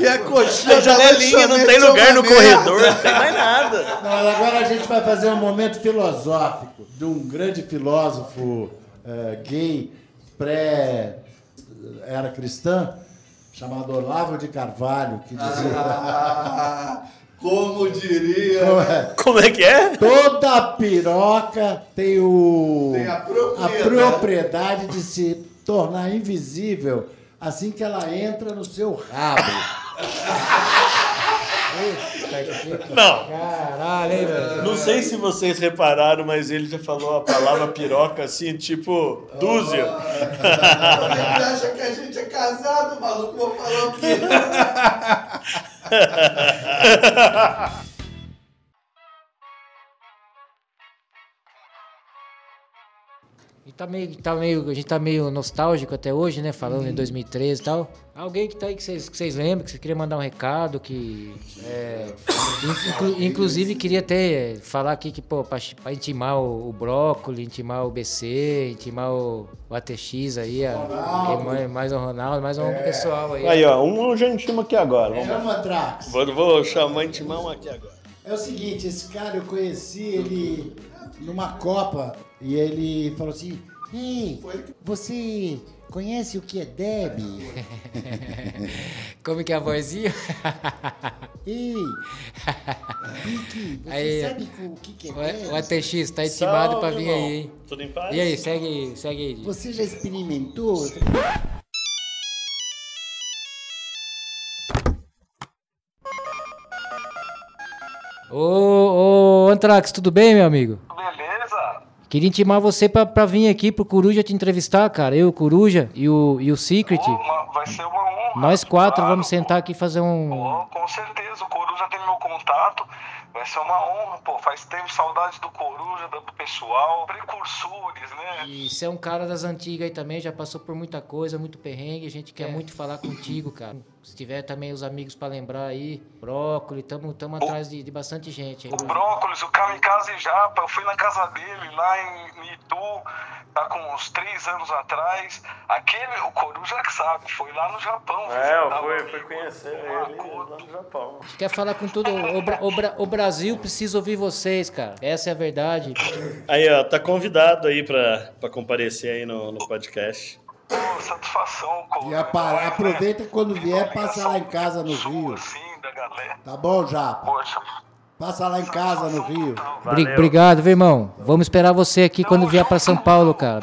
E a coxinha A janelinha, não tem lugar no corredor, não tem mais nada. Não, agora a gente vai fazer um momento filosófico de um grande filósofo eh, gay pré-era cristã, chamado Olavo de Carvalho, que dizia... Ah, como diria. Como é? Como é que é? Toda piroca tem, o, Tem a propriedade. propriedade de se tornar invisível assim que ela entra no seu rabo. Não. Caralho, hein, velho? Não sei se vocês repararam, mas ele já falou a palavra piroca assim, tipo, dúzia. Ele acha que a gente é casado, maluco? Vou falar o quê? tá meio, tá meio, a gente tá meio nostálgico até hoje, né? Falando Uhum. em 2013 e tal. Alguém que tá aí que vocês, que vocês lembram, que você queria mandar um recado, que. é, inclu- inclusive queria até falar aqui que, pô, pra, pra intimar o, o Brócoli, intimar o BC, intimar o, o ATX aí, a, mais- mais um Ronaldo, mais um pessoal aí. Aí, ó, um eu já intimo aqui agora. Vamos. Chama Trax. Vou, vou chamar intimar um aqui agora. É o seguinte, esse cara eu conheci ele numa Copa e ele falou assim: Ei, você conhece o que é Deb? Como que é a vozinha? Ei, Pique, você Aí, sabe o que, que é Deb? O, ATX tá intimado pra Salve, vir aí, hein? Tudo em paz? E aí, segue, segue aí. Você já experimentou? Ô, ô, Antrax, tudo bem, meu amigo? Beleza? Queria intimar você pra, pra vir aqui pro Coruja te entrevistar, cara. Eu, o Coruja e o, e o Secret. Uma- vai ser uma honra. Nós quatro Claro. vamos sentar aqui e fazer um. Pô, com certeza, o Coruja tem meu contato. Vai ser uma honra, pô. Faz tempo saudade do Coruja, do pessoal. Precursores, né? E você é um cara das antigas aí também, já passou por muita coisa, muito perrengue. A gente É. quer muito falar contigo, cara. Se tiver também os amigos pra lembrar aí, brócolis, tamo, tamo atrás de, de bastante gente. aí. O Brócolis, o Kamikaze Japa, eu fui na casa dele lá em, em Itu, tá com uns três anos atrás. Aquele, o Coruja que sabe, foi lá no Japão. É, eu fui, o- fui conhecer ele lá no Japão. Quer falar com tudo? O, Bra- o Bra- o Brasil precisa ouvir vocês, cara. Essa é a verdade. Aí, ó, tá convidado aí pra, pra comparecer aí no, no podcast. Satisfação, Coruja. E apara- aproveita quando vier, passa lá em casa no Rio. Sim, da galera. Tá bom, Japa? Poxa, Passa lá em casa no Rio. Bri- Obrigado, viu, irmão? Vamos esperar você aqui quando vier pra São Paulo, cara.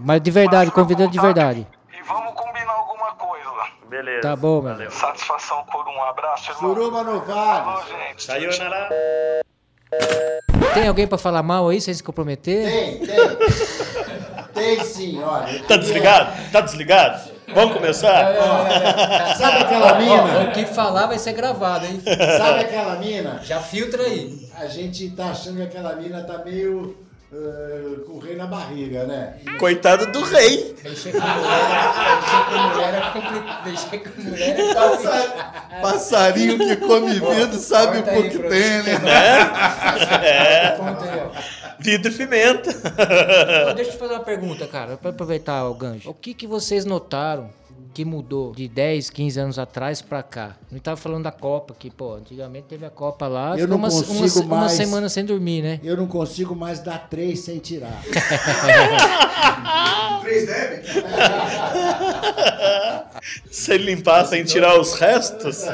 Mas de verdade, convidando de verdade. e vamos combinar alguma coisa. Beleza. Tá bom, meu. Satisfação, Coruja. Um abraço, irmão. Suruba no vale. gente. Saiu, Nará. Tem alguém pra falar mal aí, sem se comprometer? Tem, tem. Tem sim, olha. Tá desligado? Tá desligado? Vamos começar? Sabe aquela mina? O que falar vai ser gravado, hein? Sabe aquela mina? Já filtra aí. A gente tá achando que aquela mina tá meio eh, com o rei na barriga, né? Coitado do rei. Mexer com mulher é complicado. Mexer com mulher é complicado. Passarinho que come vidro sabe o que tem, né? É. Ó. Vidro e pimenta. Deixa eu te fazer uma pergunta, cara, pra aproveitar o gancho. O que, que vocês notaram que mudou de 10, 15 anos atrás pra cá? Não tava falando da Copa, que, pô, antigamente teve a Copa lá, Eu ficou não uma, consigo uma, se- uma mais- semana sem dormir, né? Eu não consigo mais dar três sem tirar. Três deve? Sem limpar, sem tirar os restos.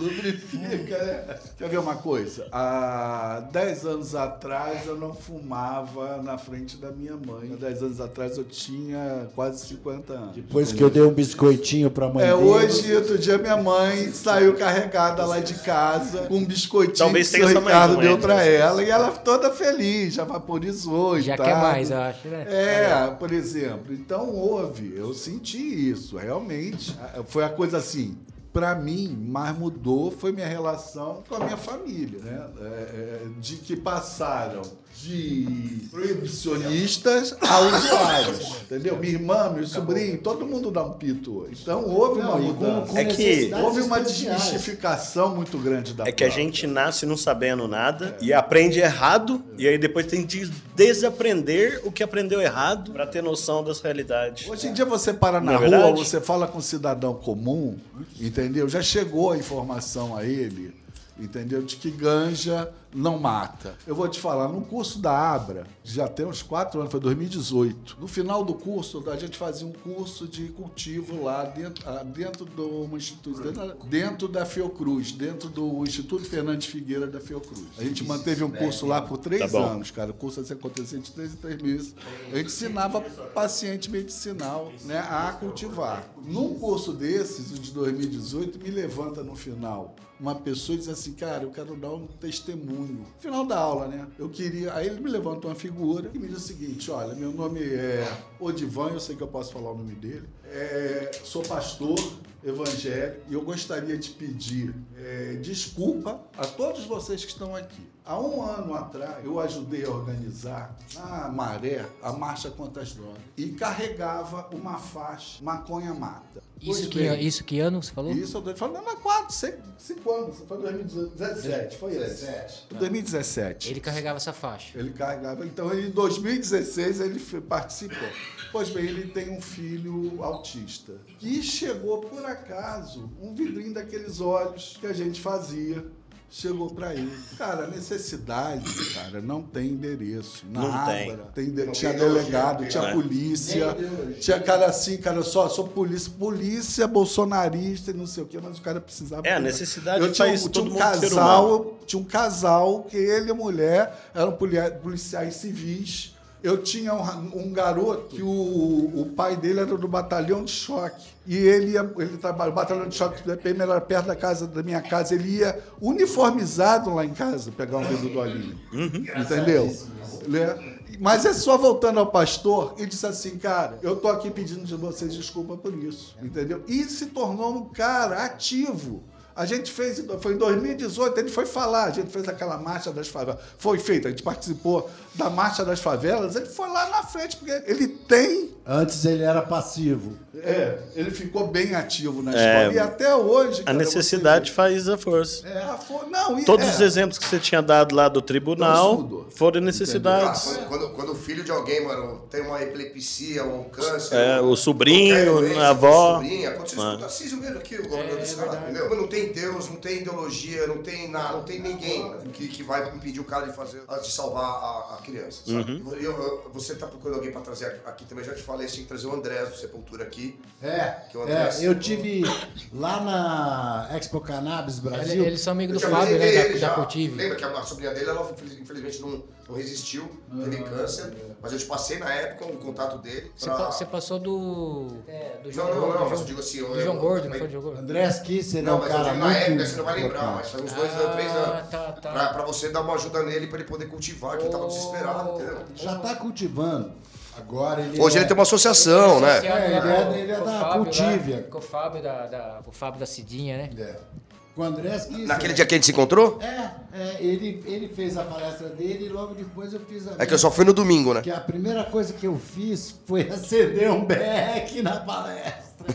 Lubrifica, né? Quer ver uma coisa? Há 10 anos atrás eu não fumava na frente da minha mãe. Há 10 anos atrás eu tinha quase 50 anos. Depois que eu dei um biscoitinho pra mãe É, dele. hoje, outro dia, minha mãe saiu carregada lá de casa com um biscoitinho Talvez que o Ricardo deu né? pra ela. E ela toda feliz, já vaporizou e Já tal. quer mais, eu acho, né? É, por exemplo. Então houve, eu senti isso, realmente. Foi a coisa assim. Pra mim, mais mudou foi minha relação com a minha família, né? É, é, de que passaram de proibicionistas a usuários, entendeu? Minha irmã, meu sobrinho, todo mundo dá um pito hoje. Então houve uma Não, e com- mudança. com É que- houve uma desmistificação muito grande da É que a gente nasce não sabendo nada e aprende errado e aí depois tem que desaprender o que aprendeu errado pra ter noção das realidades. Hoje em dia você para na Não é rua, verdade? você fala com um cidadão comum, entendeu? Já chegou a informação a ele, entendeu? De que ganja não mata. Eu vou te falar, no curso da Abra, já tem uns quatro anos, foi 2018. No final do curso, a gente fazia um curso de cultivo lá dentro, ah, dentro do instituto, dentro, dentro da Fiocruz, dentro do Instituto Fernandes Figueira da Fiocruz. A gente manteve um curso lá por três Tá anos, cara. O curso assim, acontecia de três em três meses. A gente ensinava paciente medicinal né, a cultivar. Num curso desses, o de 2018, me levanta no final uma pessoa e diz assim, cara, eu quero dar um testemunho. Final da aula, né? Eu queria. Aí ele me levanta uma figura e me diz o seguinte: olha, meu nome é Odivan, eu sei que eu posso falar o nome dele. É, sou pastor evangélico e eu gostaria de pedir é, desculpa a todos vocês que estão aqui. Há um ano atrás, eu ajudei a organizar na Maré a Marcha contra as Drogas e carregava uma faixa Maconha Mata. Isso Pois que, bem, isso que ano você falou? isso eu tô te falando há 4, 5 anos. Foi 2017, foi esse. 2017. Ele carregava essa faixa. Ele carregava. Então, em 2016, ele participou. Pois bem, ele tem um filho autista. E chegou, por acaso, um vidrinho daqueles olhos que a gente fazia. Chegou pra ele. Cara, necessidade, cara, não tem endereço. Na Não tem. Abra, tem de- Não tinha delegado, tinha tem. polícia, tinha cara assim, cara, só sou polícia, polícia bolsonarista e não sei o quê, mas o cara precisava. É, a necessidade eu tinha, faz tinha todo um mundo ser casal, tinha um casal que ele e a mulher eram poli- policiais civis. Eu tinha um, um garoto que o, o pai dele era do batalhão de choque. E ele ia, ele trabalha, o batalhão de choque da PM era perto da casa da minha casa. Ele ia uniformizado lá em casa pegar um vidro do Olinho. Entendeu? Né? Mas é só voltando ao pastor, ele disse assim, cara, eu tô aqui pedindo de vocês desculpa por isso, entendeu? E se tornou um cara ativo. A gente fez, foi em 2018, ele foi falar, a gente fez aquela marcha das favelas. Foi feito, a gente participou da marcha das favelas, ele foi lá na frente, porque ele tem Antes ele era passivo. é, ele ficou bem ativo na É, escola. E até hoje. A necessidade faz a força. vê- Ah, foi- não, e- Todos é. os exemplos que você tinha dado lá do Então, tribunal isso foram Ah, necessidades. quando, quando, quando o filho de alguém, mano, tem uma epilepsia, um câncer. É, o sobrinho, doença, a avó. Sobrinha, aconteceu isso Ah. com o Tarcísio mesmo aqui, o governador do estado, entendeu? Mas Não tem Deus, não tem ideologia, não tem nada, não tem ninguém que, que vai impedir o cara de fazer, de salvar a, a criança, sabe? Uhum. Eu- eu- você tá procurando alguém pra trazer aqui também, já te falei, que trazer o Andrés do Sepultura aqui. É, Que o é, eu tive lá na Expo Cannabis Brasil. Ele- eles são amigos do já Fábio, né? Da, já. Cultive. Lembra que a sobrinha dele, ela infeliz- infelizmente não, não resistiu, teve câncer, mas eu te passei na época o contato dele. Você, pra- você passou do. É, do João Não, não, Gordo. não, mas João- eu digo assim, eu- Do eu- João Gordo, não foi do João Gordo? Andrés Kisser é Não, um mas eu cara digo na época, você não vai lembrar, mas faz uns dois anos, três Ah, anos. tá, tá. Pra, pra você dar uma ajuda nele, pra ele poder cultivar, que ele tava desesperado, entendeu? Já tá cultivando. Agora ele Hoje é... ele tem uma associação, né? É, ele é- ele é da lá, Cultivia. Com o Fábio da, da, o Fábio da Cidinha, né? É. Com o. Naquele dia que a gente se encontrou? É, é, ele, ele fez a palestra dele e logo depois eu fiz a É que eu só fui no domingo, né? Que a primeira coisa que eu fiz foi acender um beck na palestra.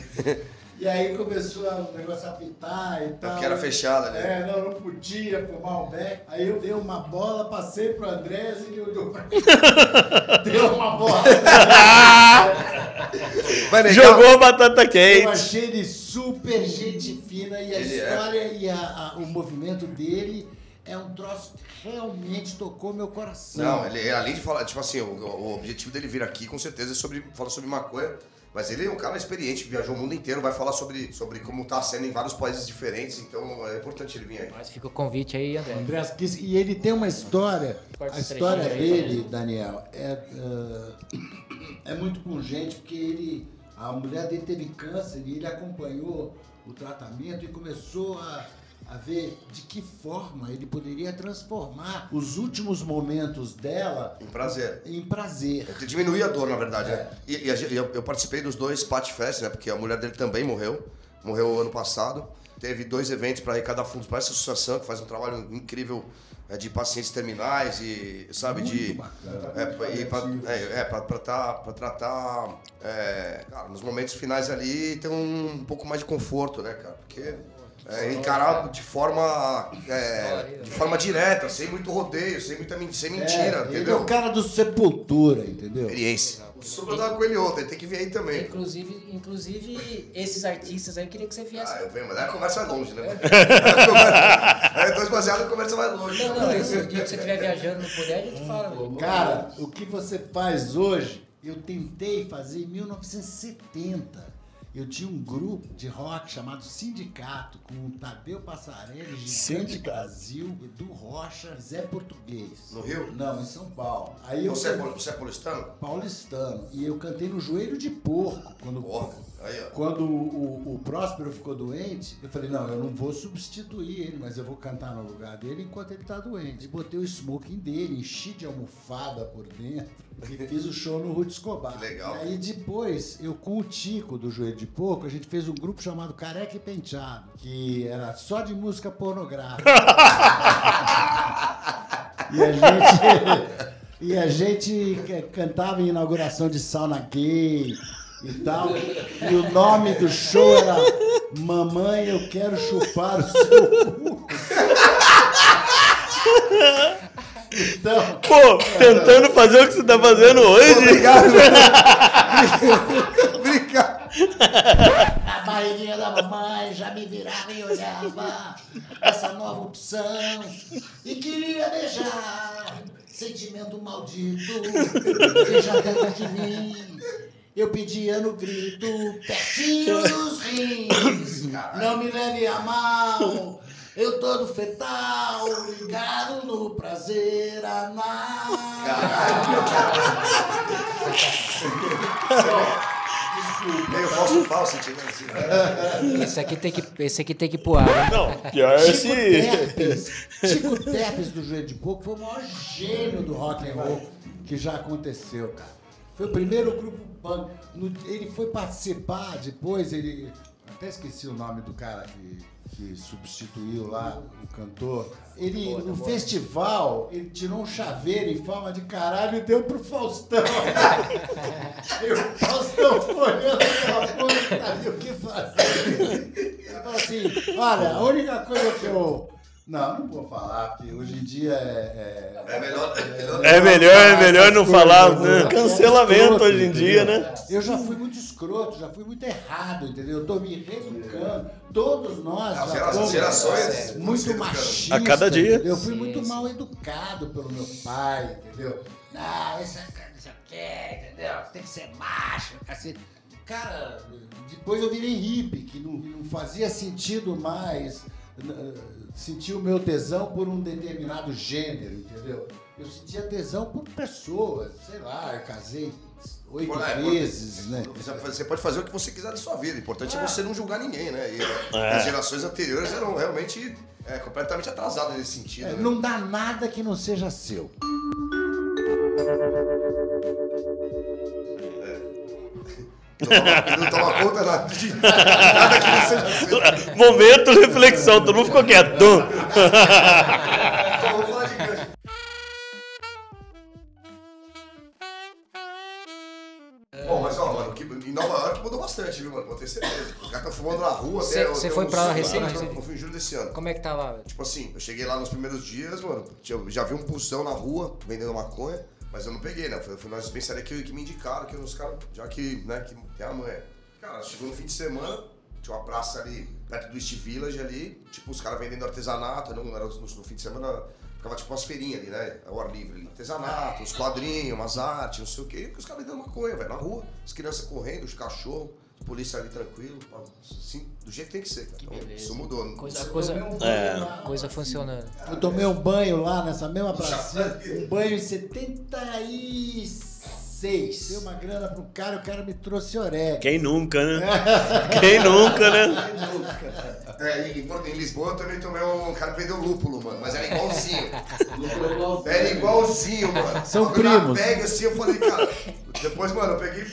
E aí começou o negócio a apitar e tal. porque era fechada, né? É, não, não podia fumar um beck. Aí eu dei uma bola, passei pro Andrés e ele olhou pra mim. Deu uma bola. Jogou a batata Eu quente. achei ele super gente fina e a Ele é. história e a- a- o movimento dele é um troço que realmente tocou meu coração. Não, ele, além de falar, tipo assim, o, o objetivo dele vir aqui com certeza é sobre falar sobre maconha. Mas ele é um cara experiente, viajou o mundo inteiro, vai falar sobre, sobre como tá sendo em vários países diferentes, então é importante ele vir aí. Mas fica o convite aí, André. Kiss, e ele tem uma história. A história dele, Daniel, é, ah, é muito pungente, porque ele. A mulher dele teve câncer e ele acompanhou o tratamento e começou a, a ver de que forma ele poderia transformar os últimos momentos dela Um prazer. em prazer. É, Diminuir a dor, na verdade, É. né? E, e gente- eu, eu participei dos dois Pat Fest, né? Porque a mulher dele também morreu. Morreu ano passado. Teve dois eventos para arrecadar fundos para essa associação, que faz um trabalho incrível é, de pacientes terminais e, sabe, de. É, pra- e pra, é, é, tá- tratar, é, cara, nos momentos finais ali, ter um, um pouco mais de conforto, né, cara? Porque é, encarar de forma, é, de forma direta, sem muito rodeio, sem, muita, sem mentira, É, ele é entendeu? o cara do Sepultura, entendeu? Experiência. O Supla tava com ele ontem, tem que vir aí também. Inclusive, inclusive, esses artistas aí, eu queria que você viesse. Ah, eu venho, mas aí a conversa vai longe, né? Aí dois baseados, a conversa vai longe. Não, não, esse dia que você estiver viajando não puder, a gente fala. velho. Cara, o que você faz hoje, eu tentei fazer em 1970. Eu tinha um grupo de rock chamado Sindicato, com o Tadeu Passarelli, Gigante. Brasil, Edu Rocha, Zé Português. No Rio? Não, em São Paulo. Aí eu Você é, can- pau- você é paulistano? paulistano. E eu cantei no Joelho de Porco. Quando, Aí, quando o, o, o Próspero ficou doente, eu falei, não, eu não vou substituir ele, mas eu vou cantar no lugar dele enquanto ele tá doente. E botei o smoking dele, enchi de almofada por dentro e fiz o show no Rude Escobar. Que legal. E aí depois, eu com o Tico do Joelho de Porco, a gente fez um grupo chamado Careca e Penteado, que era só de música pornográfica. e a gente... E a gente ca- cantava em inauguração de sauna gay e tal. E o nome do show era Mamãe, eu quero chupar o seu cu. Então, Pô, tentando fazer o que você tá fazendo hoje. Obrigado. Obrigado. A barriguinha da mamãe já me virava e olhava essa nova opção e queria beijar. Sentimento maldito, beijar dentro de mim. Eu pedia no grito, pertinho dos rins. Não me leve a mal, eu todo fetal, ligado no prazer anal. Meio falso falso, tipo assim. né? Esse aqui tem que, esse aqui tem que ir pro ar. né? Não, pior é Chico se. Terpes. Chico Terpes do Joelho de Porco foi o maior gênio do rock and roll que já aconteceu, cara. Foi o primeiro grupo punk. No- Ele foi participar depois, ele. Até esqueci o nome do cara que, que substituiu lá o cantor. Ele, no festival, ele tirou um chaveiro em forma de caralho e deu pro Faustão. e o Faustão foi olhando aquela porra e não sabia o que fazer. Ele falou assim: olha, a única coisa que eu. Não, não vou falar, porque hoje em dia é. É melhor, é melhor. É melhor, é melhor não falar. coisas, né? né? Cancelamento Escroto, hoje em dia, entendeu? né? Eu já fui muito escroto, já fui muito errado, entendeu? Eu tô me reeducando. Todos nós As gerações se muito machistas. A cada dia. Eu fui muito mal educado pelo meu pai, entendeu? Não, isso é não sei o quê, entendeu? Tem que ser macho, cacete. Cara, depois eu virei hippie, que não, não fazia sentido mais sentir o meu tesão por um determinado gênero, entendeu? Eu sentia tesão por pessoas, sei lá, eu casei oito é, vezes, né? Você você pode fazer o que você quiser da sua vida. O importante é, É. você não julgar ninguém, né? E É. as gerações anteriores eram realmente é, completamente atrasadas nesse sentido. É, né? não dá nada que não seja seu. Toma, não toma conta nada de nada que não seja seu. Momento reflexão, todo mundo ficou quieto. De. Bom, mas ó, mano, que, em Nova York mudou bastante, viu, mano? Pode ter certeza. Os caras estão fumando na rua Cê- até. cê até foi pra lá recente? Eu fui em julho desse ano. Como é que tá lá? velho? Tipo assim, eu cheguei lá nos primeiros dias, mano, eu já vi um pulsão na rua vendendo maconha, mas eu não peguei, né? Foi, foi numa dispensaria que, que me indicaram, que os caras, já que, né, que tem a manha. Cara, chegou no fim de semana, tinha uma praça ali, perto do East Village ali, tipo, os caras vendendo artesanato, não, era no, no fim de semana, ficava tipo umas feirinhas ali, né? Ao ar livre ali. Artesanato, uns quadrinhos, umas artes, não sei o quê, e os caras vendendo maconha, velho, na rua, as crianças correndo, os cachorros, polícia ali tranquilo, assim, do jeito que tem que ser, cara. Então, beleza. isso mudou. Coisa, Isso- coisa, É. coisa funcionando. Eu tomei um banho lá nessa mesma pracinha, um banho em 76. Dei uma grana pro cara, o cara me trouxe orégano. Quem nunca, né? Quem nunca, né? É, em, em Lisboa eu também tomei um cara que vendeu lúpulo, mano, mas era igualzinho. era igualzinho, mano. São Quando eu primos. Pega assim, eu falei, cara. Depois, mano, eu peguei.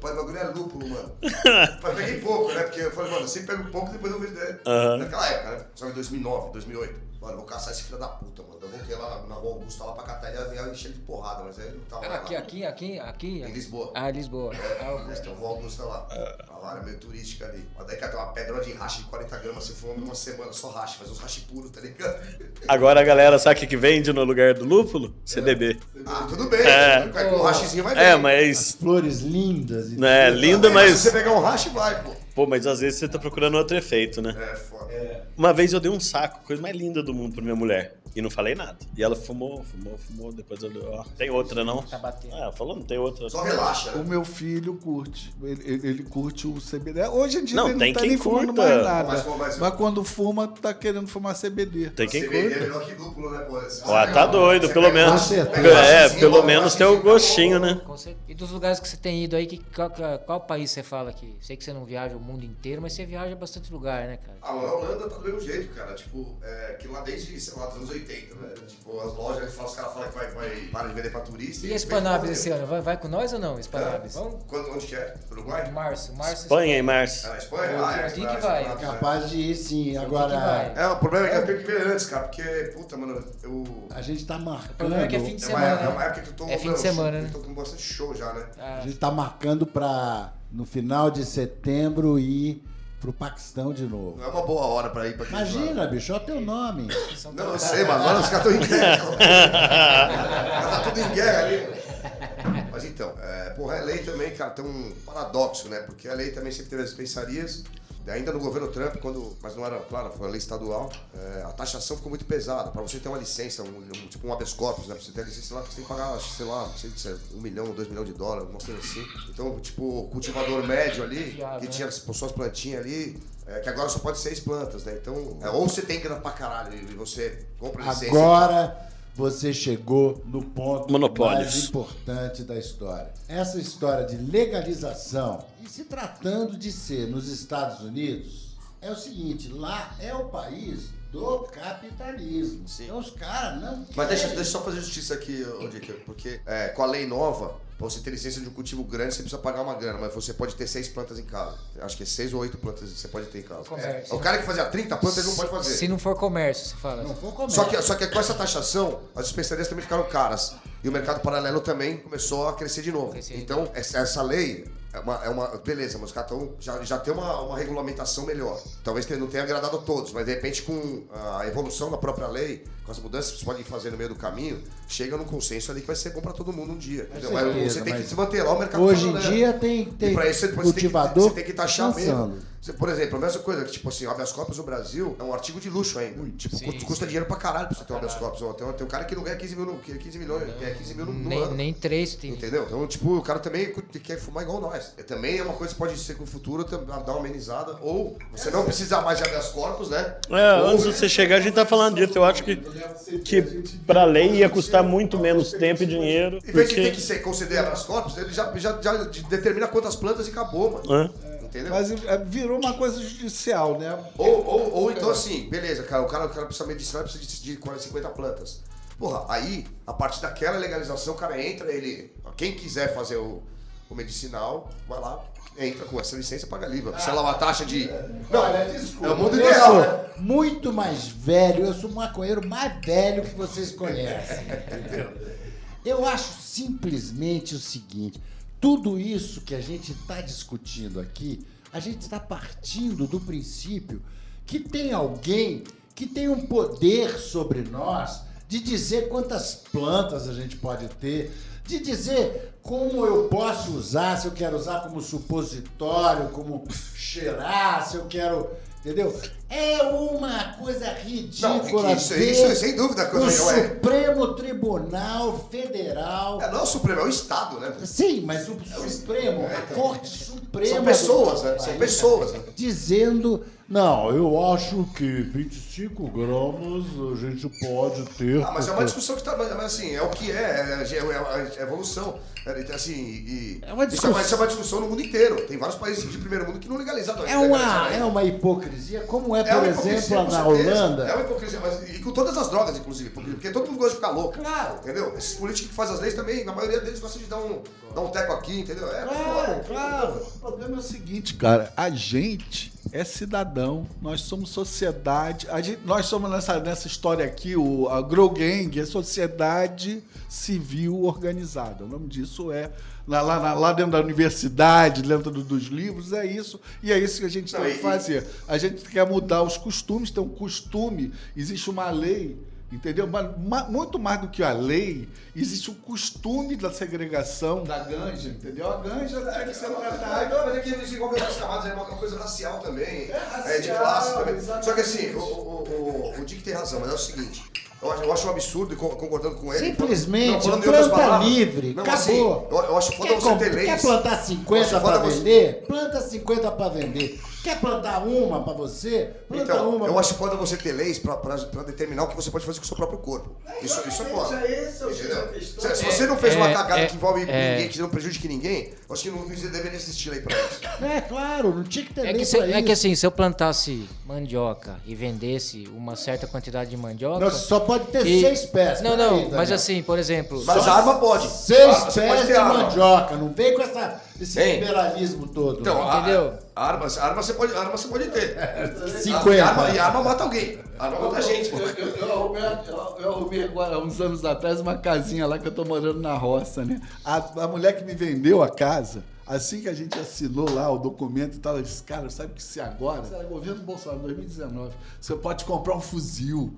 Pai, o bagulho era lúpulo, mano. Mas peguei pouco, né? Porque eu falei, mano, eu sempre pego pouco depois eu vejo. Né? Aham. Naquela época, né? Só em 2009, 2008. Mano, vou caçar esse filho da puta, mano. Eu voltei lá na rua Augusta lá pra catar ele ia encher de porrada, mas aí ele não tava Ah, lá. aqui, aqui, aqui, aqui. Em Lisboa. Ah, Lisboa. Ah, É, Augusta. então, Rua Augusta lá. Pra lá, era meio turística ali. Mas daí, cara, tem uma pedra de racha de 40 gramas, você fuma uma semana, só racha, faz uns racha puros, tá ligado? Agora a galera sabe o que que vende no lugar do lúpulo? CDB. Ah, tudo bem. É. Vai com um rachizinho vai É, bem. mas. Flores lindas. e é tudo. linda, Se mas. você pegar um racha, vai, pô. Pô, mas às vezes você tá procurando outro efeito, né? É, foda. Uma vez eu dei um saco, coisa mais linda do mundo pra minha mulher. E não falei nada. E ela fumou, fumou, fumou. Depois eu ó, tem outra não? Tá batendo. Ah, falou, não tem outra. Só relaxa, O né? meu filho curte. Ele, ele- ele curte o CBD. Hoje em dia Não, ele tem não tá quem nem fumando curta. mais nada. Mas, Mas, mas- quando fuma, tá querendo fumar CBD. Tem quem CBD é curta. melhor que dúpulo, né, pô? Ó, tá doido, Você pelo um menos. É, rachizinho, pelo menos tem o rachizinho, gostinho, né? E dos lugares que você tem ido aí, que, qual, qual país você fala aqui? Sei que você não viaja o mundo inteiro, mas você viaja bastante lugar, né, cara? A Holanda tá do mesmo jeito, cara. Tipo, é, que lá desde, sei lá, dos anos 80, né? Tipo, as lojas, os caras falam que vai, vai parar de vender pra turista. E a vendem esse ano? Vai, vai com nós ou não, Espanabis? É. Vamos? Quando, onde que é? Uruguai? Março, março. Espanha em março. É na Espanha? Ah, é. Quem que Espanha, vai? Espanha, Espanha. Capaz de ir sim. Agora? É, o problema é que eu tenho que ver antes, cara, porque, puta, mano, eu. a gente tá marcando. O problema é que é fim de É uma, semana. é uma né? época que eu tô. É fim de semana, eu né? tô com bastante show já, né? Ah, A gente tá marcando pra, no final de setembro, ir pro Paquistão de novo. Não é uma boa hora pra ir pra aquele Imagina, bicho, olha o teu nome. São Não, eu sei, mano. Agora os caras estão em guerra. tá tudo em guerra ali. Mas então, é, porra, a lei também, cara, tem um paradoxo, né? Porque a lei também sempre teve as dispensarias. E ainda no governo Trump, quando, mas não era, claro, foi uma lei estadual, é, a taxação ficou muito pesada. Para você ter uma licença, um, um- tipo um habeas corpus, né? Pra você ter a licença lá, você tem que pagar, que, sei lá, não sei se é um milhão, dois milhões de dólares, alguma coisa assim. Então, tipo, o cultivador médio ali, que tinha as suas plantinhas ali, é, que agora só pode seis plantas, né? Então, é, ou você tem grana pra caralho e você compra licença. Agora você chegou no ponto Monopólios. mais importante da história. Essa história de legalização, e se tratando de ser nos Estados Unidos, é o seguinte, lá é o país do capitalismo. Então os caras não Mas deixa, querem- deixa eu só fazer justiça aqui, ô, Dick, porque é, com a lei nova, pra você ter licença de um cultivo grande, você precisa pagar uma grana, mas você pode ter seis plantas em casa. Acho que é seis ou oito plantas que você pode ter em casa. É, O cara que fazia 30 plantas, ele não pode fazer. Se não for comércio, você fala. Não for comércio. Só que, só que com essa taxação, as dispensarias também ficaram caras. E o mercado paralelo também começou a crescer de novo. Crescer. Então, essa, essa lei é uma, é uma- Beleza, mas os caras tão, já, já tem uma, uma regulamentação melhor. Talvez não tenha agradado a todos, mas de repente, com a evolução da própria lei, com as mudanças que você pode fazer no meio do caminho, chega num consenso ali que vai ser bom para todo mundo um dia. certeza, você tem que desmantelar o mercado Hoje em paralelo. dia tem, E tem pra isso cultivador você tem que, você tem que taxar pensando. mesmo. Você, por exemplo, a mesma coisa que, tipo assim, o habeas corpus no Brasil é um artigo de luxo ainda. tipo, Sim, custa, sim. dinheiro pra caralho pra você ter um habeas corpus. Tem, tem um cara que não ganha 15 mil, no, 15 milhões, ganha 15 mil no, no Nem, ano. nem três tem. Entendeu? Então, tipo, o cara também quer fumar igual nós. É, também é uma coisa que pode ser que no futuro dar uma amenizada. Ou você não precisar mais de habeas corpus, né? É, Ou- antes de você chegar, a gente tá falando disso. Eu acho que, que pra lei ia custar muito menos tempo e dinheiro. Em vez de ter que ser, conceder habeas corpus, ele já, já, já determina quantas plantas e acabou, mano. Hã? Entendeu? Mas é, virou uma coisa judicial, né? Ou, ou, ou então assim, beleza, cara, o cara, o cara precisa medicinal, precisa de, de 40, 50 plantas. Porra, aí, a partir daquela legalização, o cara entra, ele. Quem quiser fazer o, o medicinal, vai lá, entra com essa licença, paga livre. Sei lá, uma taxa de. Não, é o mundo Eu ideal, sou né? muito mais velho, eu sou o maconheiro mais velho que vocês conhecem. entendeu? Eu acho simplesmente o seguinte: tudo isso que a gente está discutindo aqui, a gente está partindo do princípio que tem alguém que tem um poder sobre nós de dizer quantas plantas a gente pode ter, de dizer como eu posso usar, se eu quero usar como supositório, como cheirar, se eu quero. Entendeu? É uma coisa ridícula. Não, isso- isso é sem dúvida coisa, O ué. Supremo Tribunal Federal. É, não é o Supremo, é o Estado, né? Sim, mas o Supremo, a Corte Suprema. São pessoas, né? São pessoas, né? Dizendo. Não, eu acho que 25 gramas a gente pode ter. Ah, mas é uma discussão que tá. Mas assim, é o que é, é, é, é evolução. É, assim, e, É uma Isso, é uma, discussão. isso é uma discussão no mundo inteiro. Tem vários países de primeiro mundo que não legalizaram É uma, é uma hipocrisia, como é, por uma exemplo, na certeza. Holanda. É uma hipocrisia, mas e com todas as drogas, inclusive, porque, porque todo mundo gosta de ficar louco. Claro. Entendeu? Esses políticos que fazem as leis também, a maioria deles gosta de dar um, dar um teco aqui, entendeu? É, Claro, claro. O problema é o seguinte, cara, a gente é cidadão, nós somos sociedade. Gente, nós somos nessa, nessa história aqui, o, a Grow Gang é sociedade civil organizada. O nome disso é. Lá, lá, lá dentro da universidade, dentro do, dos livros, é isso. E é isso que a gente Não, tem que fazer. A gente quer mudar os costumes, tem um costume, existe uma lei. Entendeu? Mas ma- muito mais do que a lei, existe o costume da segregação da ganja, entendeu? A ganja tem que Ah, tratada. não, mas é que eles envolvem outras camadas, é uma coisa racial também. racial, É, de classe também. exatamente. Só que assim, o, o, o, o Dick tem razão, mas é o seguinte. Eu acho, eu acho um absurdo, co- concordando com ele. Simplesmente, Não, falando planta palavras. livre, Não, acabou. assim, eu, eu acho foda Quer, você ter leis. quer plantar Eu acho 50 foda para você- vender? Planta 50 para vender. Quer plantar uma para você? Planta Então, uma. eu pra- acho foda você ter leis pra determinar o que você pode fazer com o seu próprio corpo. Isso, isso é foda. é o X da Entendeu? questão. Se, se você não fez uma É, cagada é, que envolve é. ninguém, que não prejudique ninguém, eu acho que não, não deveria existir lei pra isso. É claro, não tinha que ter É lei que, se, é isso. que assim, se eu plantasse mandioca e vendesse uma certa quantidade de mandioca. Não, só pode ter e- seis pés. Não, não, Daniel. mas assim, por exemplo. Mas só- a arma pode. Seis Ah, pode pés de arma. mandioca. Não vem com essa, esse liberalismo todo. Então, a- Entendeu? A, arma, você pode, arma você pode ter. 50. E arma, e arma mata alguém. A arma mata gente. Eu, eu, eu, arrumei- eu- eu arrumei agora, há uns anos atrás, uma casinha lá que eu tô morando na roça, né? A, a mulher que me vendeu a casa, assim que a gente assinou lá o documento e tal, ela disse, cara, sabe que se agora, se era governo Bolsonaro 2019, você pode comprar um fuzil.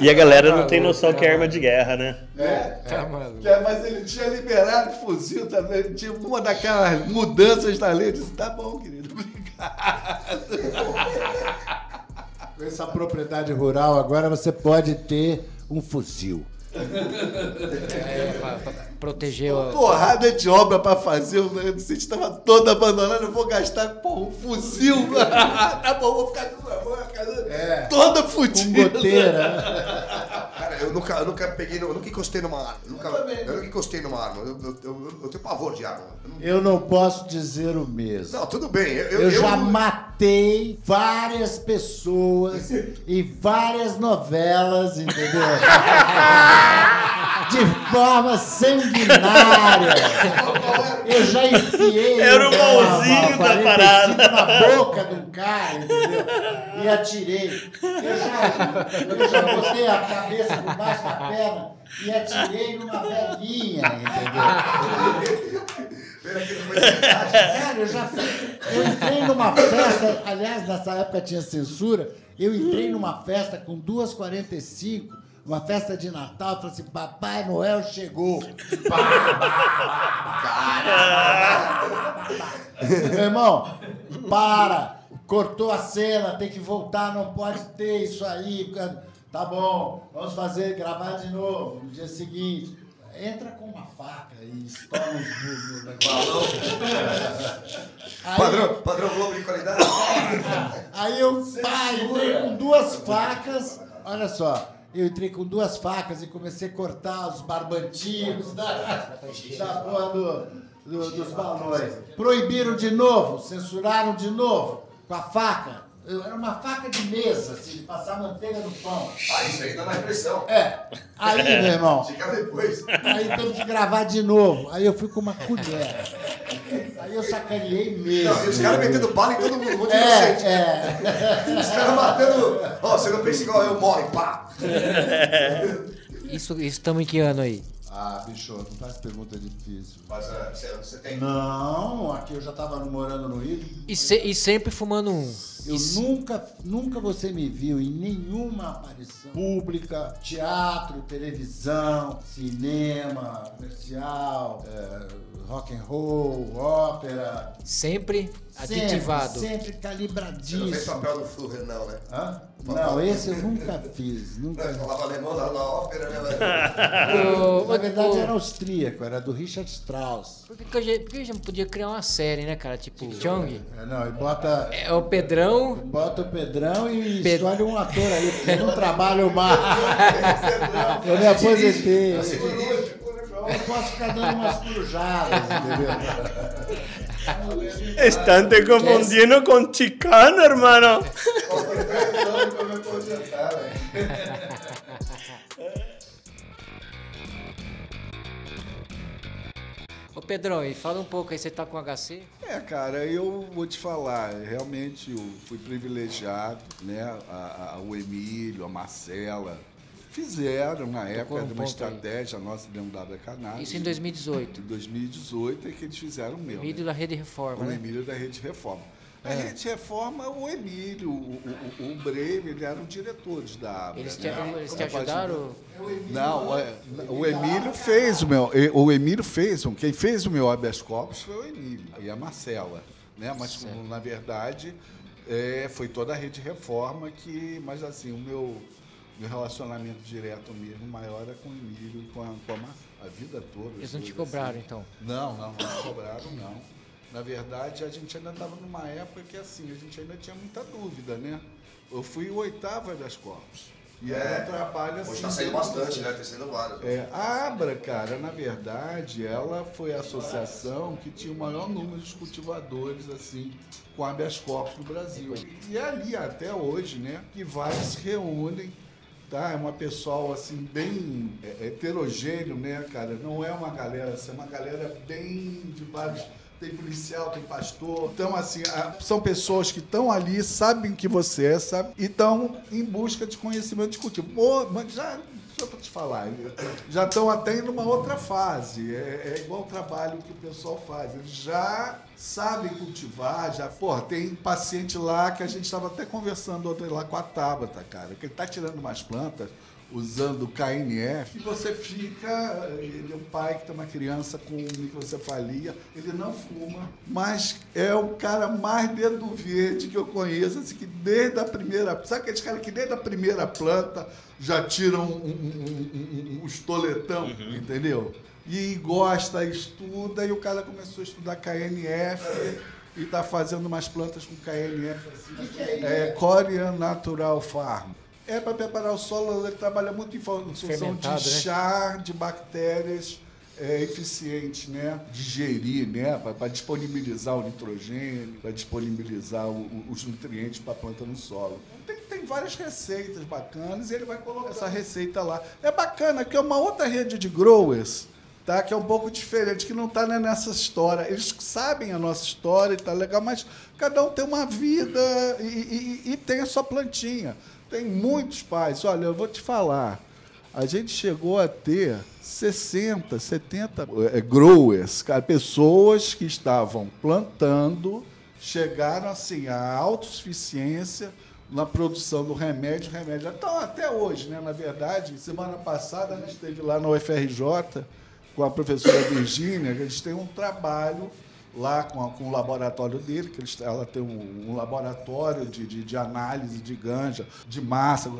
E a galera não tem noção que é arma de guerra, né? É, Tá maluco. é, mas ele tinha liberado fuzil também, ele tinha uma daquelas mudanças na lei. Eu disse, tá bom, querido, obrigado. Com essa propriedade rural, agora você pode ter um fuzil. É, pra, pra proteger o. Porrada de obra pra fazer, o sítio estava todo abandonado, eu vou gastar, pô, um fuzil. tá bom, vou ficar com a casa toda Com fudida. goteira. Cara, eu nunca, eu nunca peguei, eu nunca encostei numa arma. Eu, nunca, eu nunca encostei numa arma. Eu, eu, eu- eu tenho pavor de arma. Eu não- Eu não posso dizer o mesmo. Não, tudo bem. Eu, Eu, já matei várias pessoas em várias novelas, entendeu? De forma sanguinária. Eu já enfiei Era o mãozinho da parada. 45 na boca um cara, entendeu? E atirei. Eu já, eu já botei a cabeça por baixo da perna e atirei numa velhinha, entendeu? Cara, eu já fui. Eu entrei numa festa, aliás, nessa época tinha censura. Eu entrei numa festa com 2h45, uma festa de Natal, falei assim: Papai Noel chegou. Pá. Meu irmão, para! Cortou a cena, tem que voltar, não pode ter isso aí. Tá bom, vamos fazer, gravar de novo no dia seguinte. Entra com uma faca e estoura os burros no negócio. Aí- Padrão, padrão Globo de qualidade. Aí eu pá, entrei com duas facas. Olha só, eu entrei com duas facas e comecei a cortar os barbantinhos da, da porra do, do- dos balões. Proibiram de novo, censuraram de novo com a faca. Eu- Era uma faca de mesa, assim, de passar manteiga no pão. Ah, isso aí dá na impressão. É. Aí, meu irmão, Fica depois. aí teve que gravar de novo. Aí eu fui com uma colher. Aí eu sacaneei mesmo. Não, e os caras metendo bala em todo mundo, um monte de É, inocente. é. Os caras matando. Ó, você não pensa igual eu, morre, pá. Isso estamos em que ano aí? Ah, bicho, não faz pergunta difícil. Mas ah, você, você tem. Não, aqui eu já tava morando no Rio. E, se- e sempre fumando um. Eu E- nunca, nunca você me viu em nenhuma aparição pública, teatro, televisão, cinema, comercial, é, rock and roll, ópera. Sempre Sempre, aditivado. Sempre Você não fez papel do Führer, não, né? Hã? Não, esse eu nunca fiz. Não, Nunca. eu falava alemão na, na ópera, né? Ô, Na verdade era austríaco, era do Richard Strauss. Por que, gente, por que não podia criar uma série, né, cara? Tipo, Chong. É, não, e bota, É o Pedrão. bota o Pedrão e Ped- escolhe um ator aí, porque eu não trabalho mais. Eu me aposentei. Eu posso ficar dando umas corujadas, entendeu? Están te confundindo com Chicano, hermano. Pedrão, e fala um pouco aí, você tá com HC? É, cara, eu vou te falar, realmente eu fui privilegiado, né? A, a, o Emílio, a Marcela, fizeram na época um uma ponto aí. estratégia nossa dentro da Cannabis. Isso em 2018. Em 2018 é que eles fizeram o meu. Emílio né? da Rede Reforma, O né? Emílio da Rede Reforma. A É. Rede Reforma, o Emílio, o, o, o Breve, eles eram diretores da Abra. Eles te, né? eles te ajudaram? não, é, o Emílio fez o meu. O Emílio fez, quem fez o meu habeas corpus foi o Emílio e a Marcela. Né? Mas, Certo. na verdade, é, foi toda a rede reforma que. Mas assim, o meu, meu relacionamento direto mesmo maior é com o Emílio e com a, com a Marcela. A vida toda. Eles não te cobraram, assim. então? Não, não, não cobraram, não. Na verdade, a gente ainda estava numa época que assim, a gente ainda tinha muita dúvida, né? Eu fui o oitavo habeas corpus. E era um trabalho assim. Hoje tá saindo bastante, né? Tem saindo vários. é, a Abra, cara, na verdade, ela foi a associação que tinha o maior número de cultivadores, assim, com habeas corpus no Brasil. E é ali, até hoje, né, que vários se reúnem, tá? É uma pessoal, assim, bem é, heterogêneo, né, cara? Não é uma galera, assim, é uma galera bem de vários... Tem policial, tem pastor. Então, assim, são pessoas que estão ali, sabem que você é, sabe? E estão em busca de conhecimento de cultivo. Mas já Deixa eu te falar, já estão até em uma outra fase. É, é igual o trabalho que o pessoal faz. Eles já sabem cultivar, já. Porra, tem paciente lá que a gente estava até conversando ontem lá com a Tabata, cara, que ele está tirando umas plantas usando KNF, e você fica, ele é um pai que tem uma criança com microcefalia, ele não fuma, mas é o cara mais dedo verde que eu conheço, assim, que desde a primeira, sabe aqueles caras que desde a primeira planta já tiram um, um, um, um, um estoletão, entendeu? E gosta, estuda, e o cara começou a estudar KNF e está fazendo umas plantas com KNF, assim, é, Korean Natural Farm. É para preparar o solo, ele trabalha muito em função Fermentado, de né? char de bactérias é, eficiente, né? Digerir, né? Para disponibilizar o nitrogênio, para disponibilizar o- o- os nutrientes para a planta no solo. Tem, tem várias receitas bacanas e ele vai colocar essa receita lá. É bacana que é uma outra rede de growers, tá? Que é um pouco diferente, que não está nessa história. Eles sabem a nossa história e tá legal, mas cada um tem uma vida e, e- e tem a sua plantinha. Tem muitos pais. Olha, eu vou te falar. A gente chegou a ter 60, 70 eh, growers, pessoas que estavam plantando, chegaram assim à autossuficiência na produção do remédio, remédio. Então, até hoje, né? Na verdade, semana passada a gente esteve lá na UFRJ com a professora Virgínia, a gente tem um trabalho lá com, a- com o laboratório dele, que eles, ela tem um, um laboratório de, de, de análise de ganja, de massa,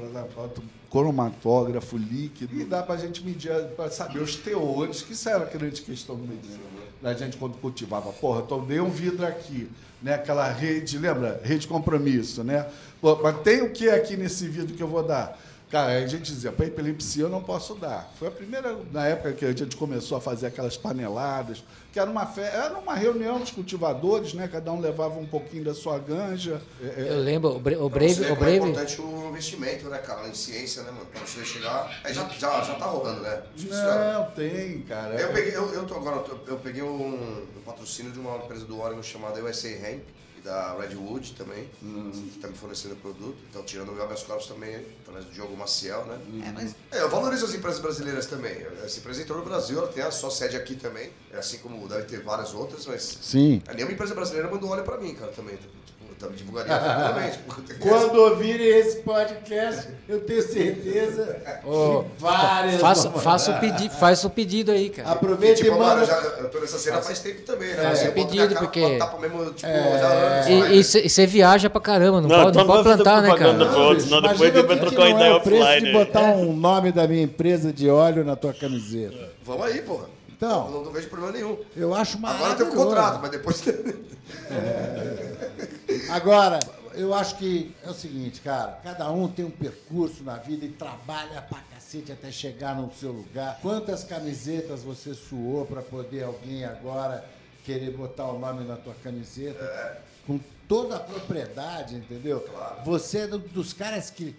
cromatógrafo líquido, e dá para a gente medir, para saber os teores, que isso era a grande questão do medicina. Da gente quando cultivava, porra, dei um vidro aqui, né? Aquela rede, lembra? Rede compromisso, né? Pô, mas tem o que aqui nesse vidro que eu vou dar? Cara, a gente dizia, para epilepsia eu não posso dar. Foi a primeira, na época que a gente começou a fazer aquelas paneladas, que era uma, fe... era uma reunião dos cultivadores, né? Cada um levava um pouquinho da sua ganja. É, é, Eu lembro, o, Bre o ver O como é importante o investimento, né, cara? Em ciência, né, mano? Pra você chegar. Aí já, já, já tá rolando, né? Cara. Não, tem, cara. Eu peguei, eu, eu tô agora, eu peguei um, um patrocínio de uma empresa do Oregon chamada USA Hemp, da Redwood também, que tá me fornecendo produto. Então, tirando o habeas corpus também, através do Diogo Maciel, né? É, mas, é, eu valorizo as empresas brasileiras também. Essa empresa entrou no Brasil, ela tem a sua sede aqui também, é assim como deve ter várias outras, mas... Sim. Nenhuma empresa brasileira mandou óleo pra mim, cara, também. Tipo, eu também divulgaria tranquilamente. Quando ouvirem esse podcast, eu tenho certeza Ô, que várias. faça, faça, o mandar. pedi, faça o pedido aí, cara. Aproveita tipo, e manda. mano, já, eu tô nessa cena faz tempo também, né? É, eu boto minha pedido, cara, porque- tapa mesmo, tipo, É. já anos, E você viaja pra caramba, não, Não, pode, não pode não plantar, né, cara? pro outro, senão depois vai o trocar uma não ideia é o offline. de botar um nome da minha empresa de óleo na tua camiseta. Vamos aí, porra. Então. Não, não vejo problema nenhum. Eu acho Agora tem um maravilhoso. contrato, mas depois. Agora, eu acho que é o seguinte, cara, cada um tem um percurso na vida e trabalha pra cacete até chegar no seu lugar. Quantas camisetas você suou pra poder alguém agora querer botar o nome na tua camiseta? Com toda a propriedade, entendeu? Você é do- dos caras que,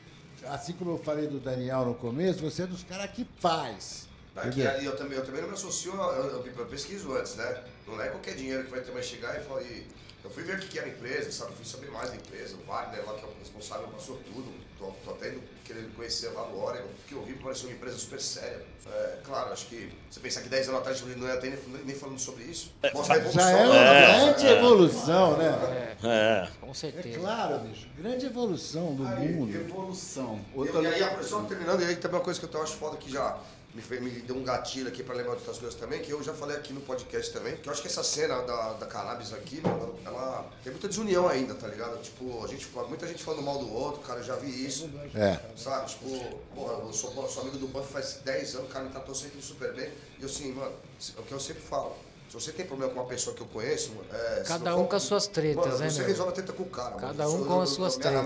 assim como eu falei do Daniel no começo, você é dos caras que faz. Aqui, ali eu também, eu também não me associo, eu, eu, eu pesquiso antes, né? Não é qualquer dinheiro que vai, ter, vai chegar e falar. E, eu fui ver o que era a empresa, sabe? Fui saber mais da empresa. O Wagner, lá que é o responsável, passou tudo. Tô, tô até indo querendo conhecer lá no Oregon. O que eu vi pareceu uma empresa super séria. É, claro, acho que você pensar que 10 anos atrás gente não ia ter nem, nem falando sobre isso. Mostra a evolução. Já é uma né? grande evolução, né? É. Com É certeza. claro, bicho. Grande evolução do mundo. Evolução. E, e aí, a- só terminando, e aí também uma coisa que eu acho foda que já me, fez- me deu um gatilho aqui pra lembrar de outras coisas também, que eu já falei aqui no podcast também, que eu acho que essa cena da, da cannabis aqui, mano, ela tem muita desunião ainda, tá ligado? Tipo, a gente, fala- muita gente falando mal do outro, cara, eu já vi isso. É. Sabe, tipo, porra, eu sou, sou amigo do Buff faz 10 anos, o cara me tratou sempre super bem. E eu assim, mano, é o que eu sempre falo. Se você tem problema com uma pessoa que eu conheço, mano, é, Cada um for- com as suas tretas, mano, né, Você meu? resolve a treta com o cara. mano. Cada Eu um com eu- as eu- suas tretas.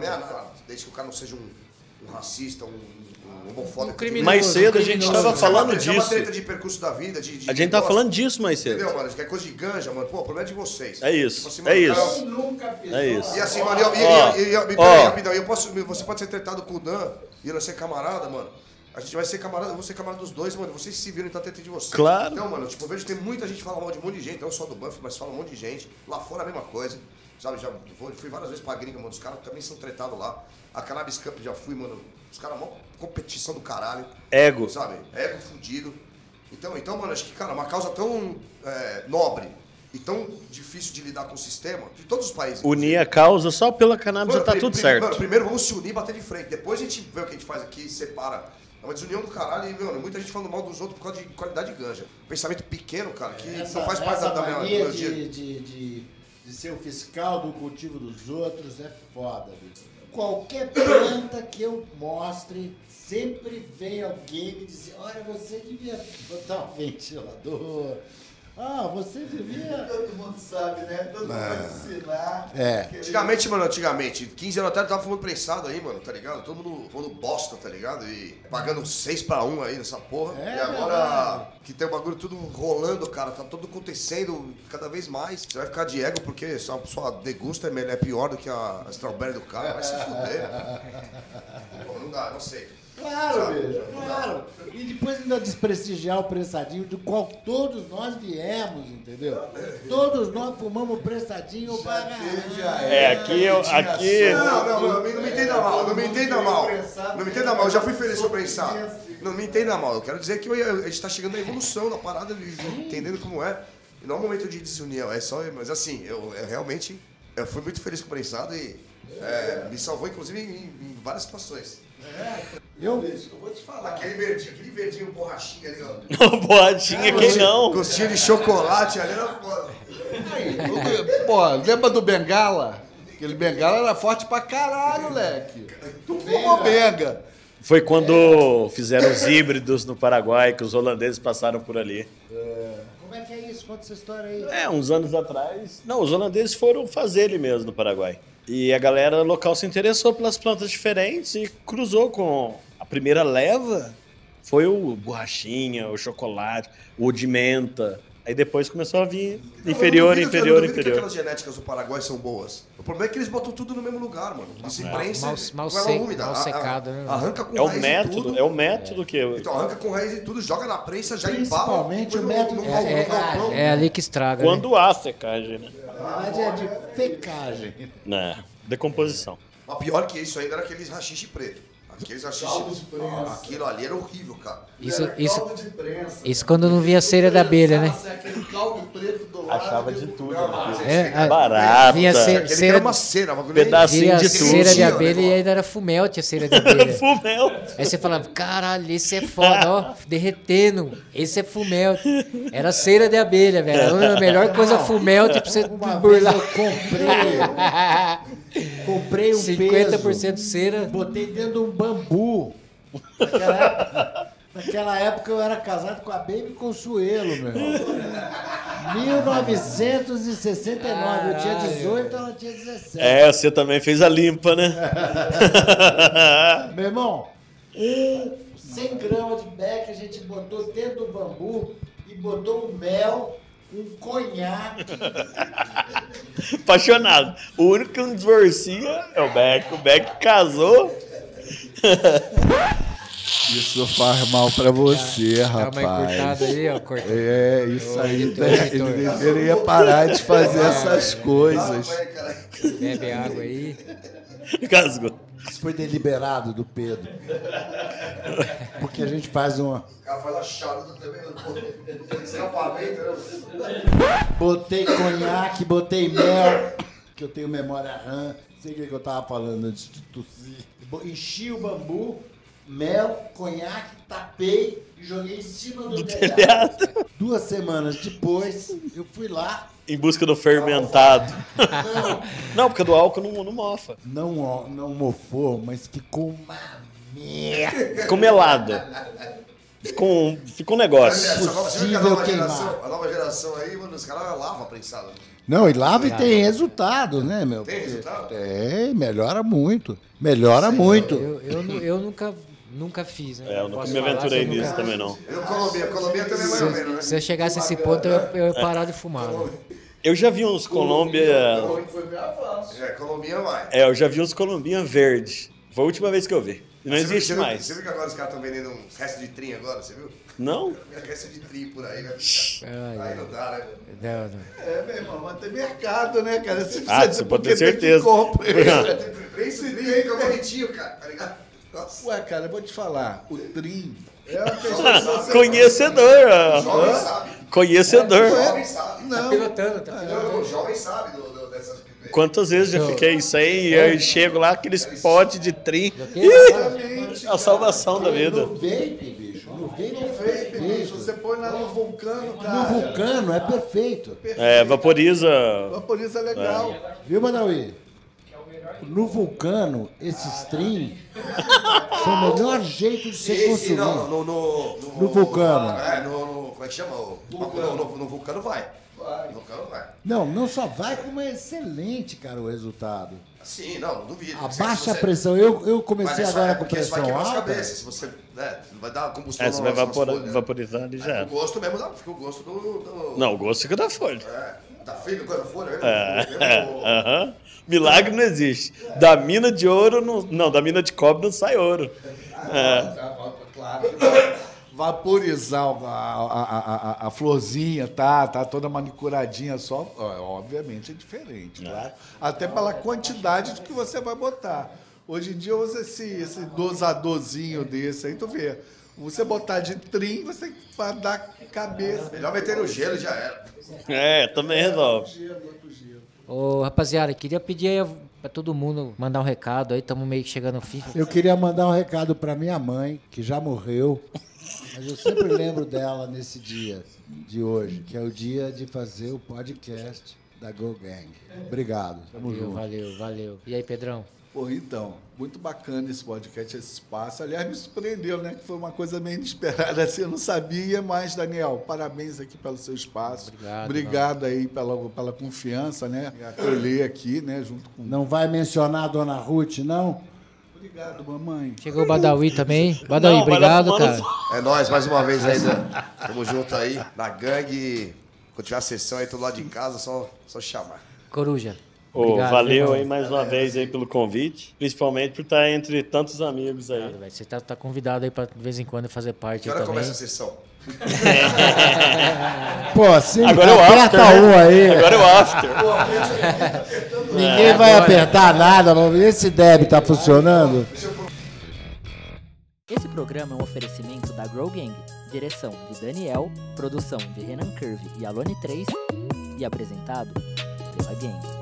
Desde que o cara não seja um, um racista, um, um homofóbico. Um criminoso, Mais cedo a gente criminoso. tava Isso é uma falando treta- isso É uma disso. treta de percurso da vida, de... de A gente tá de- falando disso mais cedo. Entendeu, mano? Que é coisa de ganja, mano. Pô, o problema é de vocês. É isso, Tipo assim, é mano, o isso. cara- Nunca pisou É isso. E assim, mano, e, e, e, e, e, peraí, rapidão, eu posso, você pode ser tratado com o Dan e eu ser camarada, mano. A gente vai ser camarada, eu vou ser camarada dos dois, mano. Vocês se viram então treta de vocês. Claro. Então, mano, tipo, eu vejo que tem muita gente que fala mal de um monte de gente, não só do Buff, mas fala um monte de gente. Lá fora a mesma coisa. Sabe, já fui várias vezes pra gringa, mano. Os caras também são tretados lá. A Cannabis Cup já fui, mano. Os caras, mó competição do caralho. Ego. Sabe? Ego fudido. Então, então, mano, acho que, cara, uma causa tão é, nobre e tão difícil de lidar com o sistema, de todos os países. Unir a causa só pela cannabis já tá tudo certo. Mano, primeiro vamos se unir e bater de frente. Depois a gente vê o que a gente faz aqui e separa. É uma desunião do caralho e, mano, muita gente falando mal dos outros por causa de qualidade de ganja. Pensamento pequeno, cara, que Essa, não faz parte da, minha, de, de, de, de ser o fiscal do cultivo dos outros é foda, bicho. Qualquer planta que eu mostre, sempre vem alguém me dizer, olha, você devia botar um ventilador. Ah, você devia. Todo mundo sabe, né? Todo mundo vai ensinar. É. Antigamente, mano, antigamente, 15 anos atrás eu tava fumando prensado aí, mano, tá ligado? Todo mundo falando bosta, tá ligado? E pagando 6 pra 1 aí nessa porra. É e agora que tem o bagulho tudo rolando, cara, tá tudo acontecendo cada vez mais. Você vai ficar de ego porque sua, sua degusta é, melhor, é pior do que a, a strawberry do cara, vai se fuder. Pô, não dá, não sei. Claro, bicho, claro. E depois ainda desprestigiar o prensadinho do qual todos nós viemos, entendeu? Todos nós fumamos prensadinho para É, aqui eu. Aqui. Não, não, não, não me entenda mal, não me entenda mal. Não me entenda mal, eu já fui feliz com o prensado. Não me entenda mal, eu quero dizer que a gente tá chegando na evolução da parada, de- entendendo como é. E não é um momento de desunião, é só. Mas assim, eu, eu realmente eu fui muito feliz com o prensado e é, me salvou, inclusive, em, em várias situações. Eu, Eu vou te falar. Aquele verdinho, aquele verdinho borrachinha ali, ó. Boatinha, quem não? Gostinho de chocolate ali era foda. Pô, lembra do Bengala? Aquele Bengala era forte pra caralho, leque. Tu fumou benga. Foi quando fizeram os híbridos no Paraguai, que os holandeses passaram por ali. como é que é isso? Conta essa história aí. É, uns anos atrás. Não, os holandeses foram fazer ele mesmo no Paraguai. E a galera local se interessou pelas plantas diferentes e cruzou com. A primeira leva foi o borrachinha, o chocolate, o de menta. Aí depois começou a vir inferior, duvido que- inferior, duvido que inferior. aquelas genéticas do Paraguai são boas. O problema é que eles botam tudo no mesmo lugar, mano. Eles imprensa mal- mal com ela seco, úmida. mal A- a- secado, né? Arranca com É o raiz e método, tudo. é o método que. Então arranca com raiz e tudo, joga na prensa, já Principalmente embala. o método no, no, É, é ali que estraga. né? Quando há secagem, né? Na verdade é de fecagem. Né? Decomposição. Mas pior que isso ainda era aqueles rachixe preto. Aqueles rachixe. Aquilo ali era horrível, cara. Isso, Era isso, caldo de prensa. isso quando não via cera da abelha, né? Prensasse Aquele caldo preto do lado. Achava de tudo. É, a- Barata. Vinha ce- Aquele que cera, era uma cera, uma Pedacinho vinha de tudo. cera de abelha né, e ainda era fumelte a cera de abelha. Fumel. Aí você falava, caralho, esse é foda, ó, derretendo. Esse é fumelte. Era cera de abelha, velho. A melhor coisa fumelte pra você Uma burlar. eu comprei, comprei um 50% peso, cera. botei dentro de um bambu. Naquela época, naquela época eu era casado com a Baby Consuelo, meu. 1969, eu tinha 18, ela tinha 17. É, você também fez a limpa, né? Meu irmão, um 100 gramas de beck a gente botou dentro do bambu e botou um mel, um conhaque. Apaixonado. O único que não divorcia é o Beck. O Beck casou. Isso faz mal pra você, Dá rapaz. uma encurtada aí, ó. Corta. É, isso Ô, aí. editor, né? editor. Ele deveria parar de fazer essas coisas. Bebe água aí. Gasgou. Isso foi deliberado do Pedro. Porque a gente faz uma. O cara faz a charuta também. Escapamento, né? Botei conhaque, botei mel, que eu tenho memória RAM. Sei o que eu tava falando antes de tossir. Enchi o bambu, mel, conhaque, tapei e joguei em cima do, telhado. Duas semanas depois, eu fui lá. Em busca do fermentado. não, porque do álcool não, não mofa. Não, não mofou, mas ficou uma merda. Ficou melado. Ficou um, ficou um negócio. Essa nova, você viu que a nova geração, a nova geração aí, mano, os caras lavam a prensada. Não, e lava e tem resultado, né, meu? Tem resultado? Tem, melhora muito. Melhora muito. Eu, eu, nu- eu nunca, nunca fiz, né? É, eu nunca Posso me aventurei que nisso nunca- também, não. Eu, Colômbia, Colômbia também é mais ou menos, né? Se eu chegasse a esse ponto, eu, eu ia parar de fumar. né? Eu já vi uns Colômbia. É, Colômbia vai. É, eu já vi uns Colombinha verde. Foi a última vez que eu vi. Não Você existe viu- mais. Você viu que agora os caras estão vendendo uns restos de trim agora, você viu? Não? Resto de tri por aí, né? Ai, Aí não dá, né? Não, não. É, meu irmão, mas tem mercado, né, cara? Você Ah, você pode ter certeza. Esse tri aí que é bonitinho, cara, tá ligado? Nossa. Ué, cara, eu vou te falar. O trim é uma questão... Conhecedor. ó. Jovem sabe. Conhecedor. Jovem sabe. Não, Pilotando, tá Não, o jovem sabe do, do, dessas... Quantas vezes já fiquei sem e aí chego lá, aqueles potes de trim. exatamente. A salvação da vida. No vape, bicho. No vape é Vape, bicho, perfeito. você põe lá no vulcano, No cara. vulcano é perfeito. É, vaporiza. Vaporiza legal. Viu, Manaui? No vulcano, esses stream são o melhor jeito de ser consumido. não, no, no, no, No vulcano. É, no, no- como é que chama? O, no, no, no vulcano vai. No vulcano vai. Não, não só vai, como é excelente, cara, o resultado. Sim, não, não duvido. Abaixa a Você- pressão. Eu, eu comecei isso agora é com vai pressão as alta. cabeças. Se você, né, não vai dar combustão É, você vai vapora- folhas. vaporizar ali já. O gosto mesmo dá, fica o gosto do... do Não, o gosto fica da folha. É, da figa, coisa folha mesmo. É, mesmo- aham. Milagre não existe. Da mina de ouro, não, não, da mina de cobre não sai ouro. É. Claro. Vaporizar a, a, a, a, a florzinha, tá, tá toda manicuradinha só, obviamente é diferente, claro. Até pela quantidade de que você vai botar. Hoje em dia usa esse, esse dosadorzinho desse aí, tu vê. Você botar de trim, você vai dar cabeça. Melhor meter no gelo e já era. É, também resolve. Ô, rapaziada, queria pedir aí pra todo mundo mandar um recado aí, estamos meio que chegando no fim. Eu queria mandar um recado pra minha mãe, que já morreu, mas eu sempre lembro dela nesse dia de hoje, que é o dia de fazer o podcast da Go Gang. Obrigado. Tamo Valeu, junto. valeu, valeu. E aí, Pedrão? Pô, então, muito bacana esse podcast, esse espaço. Aliás, me surpreendeu, né? Que foi uma coisa meio inesperada, assim, eu não sabia, mas, Daniel, parabéns aqui pelo seu espaço. Obrigado, Obrigado aí pela, pela confiança, né? Acolher aqui, né? Junto com. Não vai mencionar a Dona Ruth, não? Obrigado, mamãe. Chegou o Badawi também. Badawi, Não, obrigado, cara. É nóis, mais uma vez aí. Tamo junto aí, na gangue. Quando tiver a sessão aí, todo lado de casa, só, só chamar. Coruja. Ô, Obrigado, valeu irmão. aí mais uma vez aí pelo convite, principalmente por estar entre tantos amigos aí. Velho. Você tá, tá convidado aí pra de vez em quando fazer parte Que hora também. começa a sessão? Pô, sim, Agora é o aperta after, um aí. Agora é o after. Ninguém vai apertar nada, vamos ver se Deb tá funcionando. Esse programa é um oferecimento da Grow Gang, direção de Daniel, produção de Renan Curve e Alone 3 e apresentado pela Gang.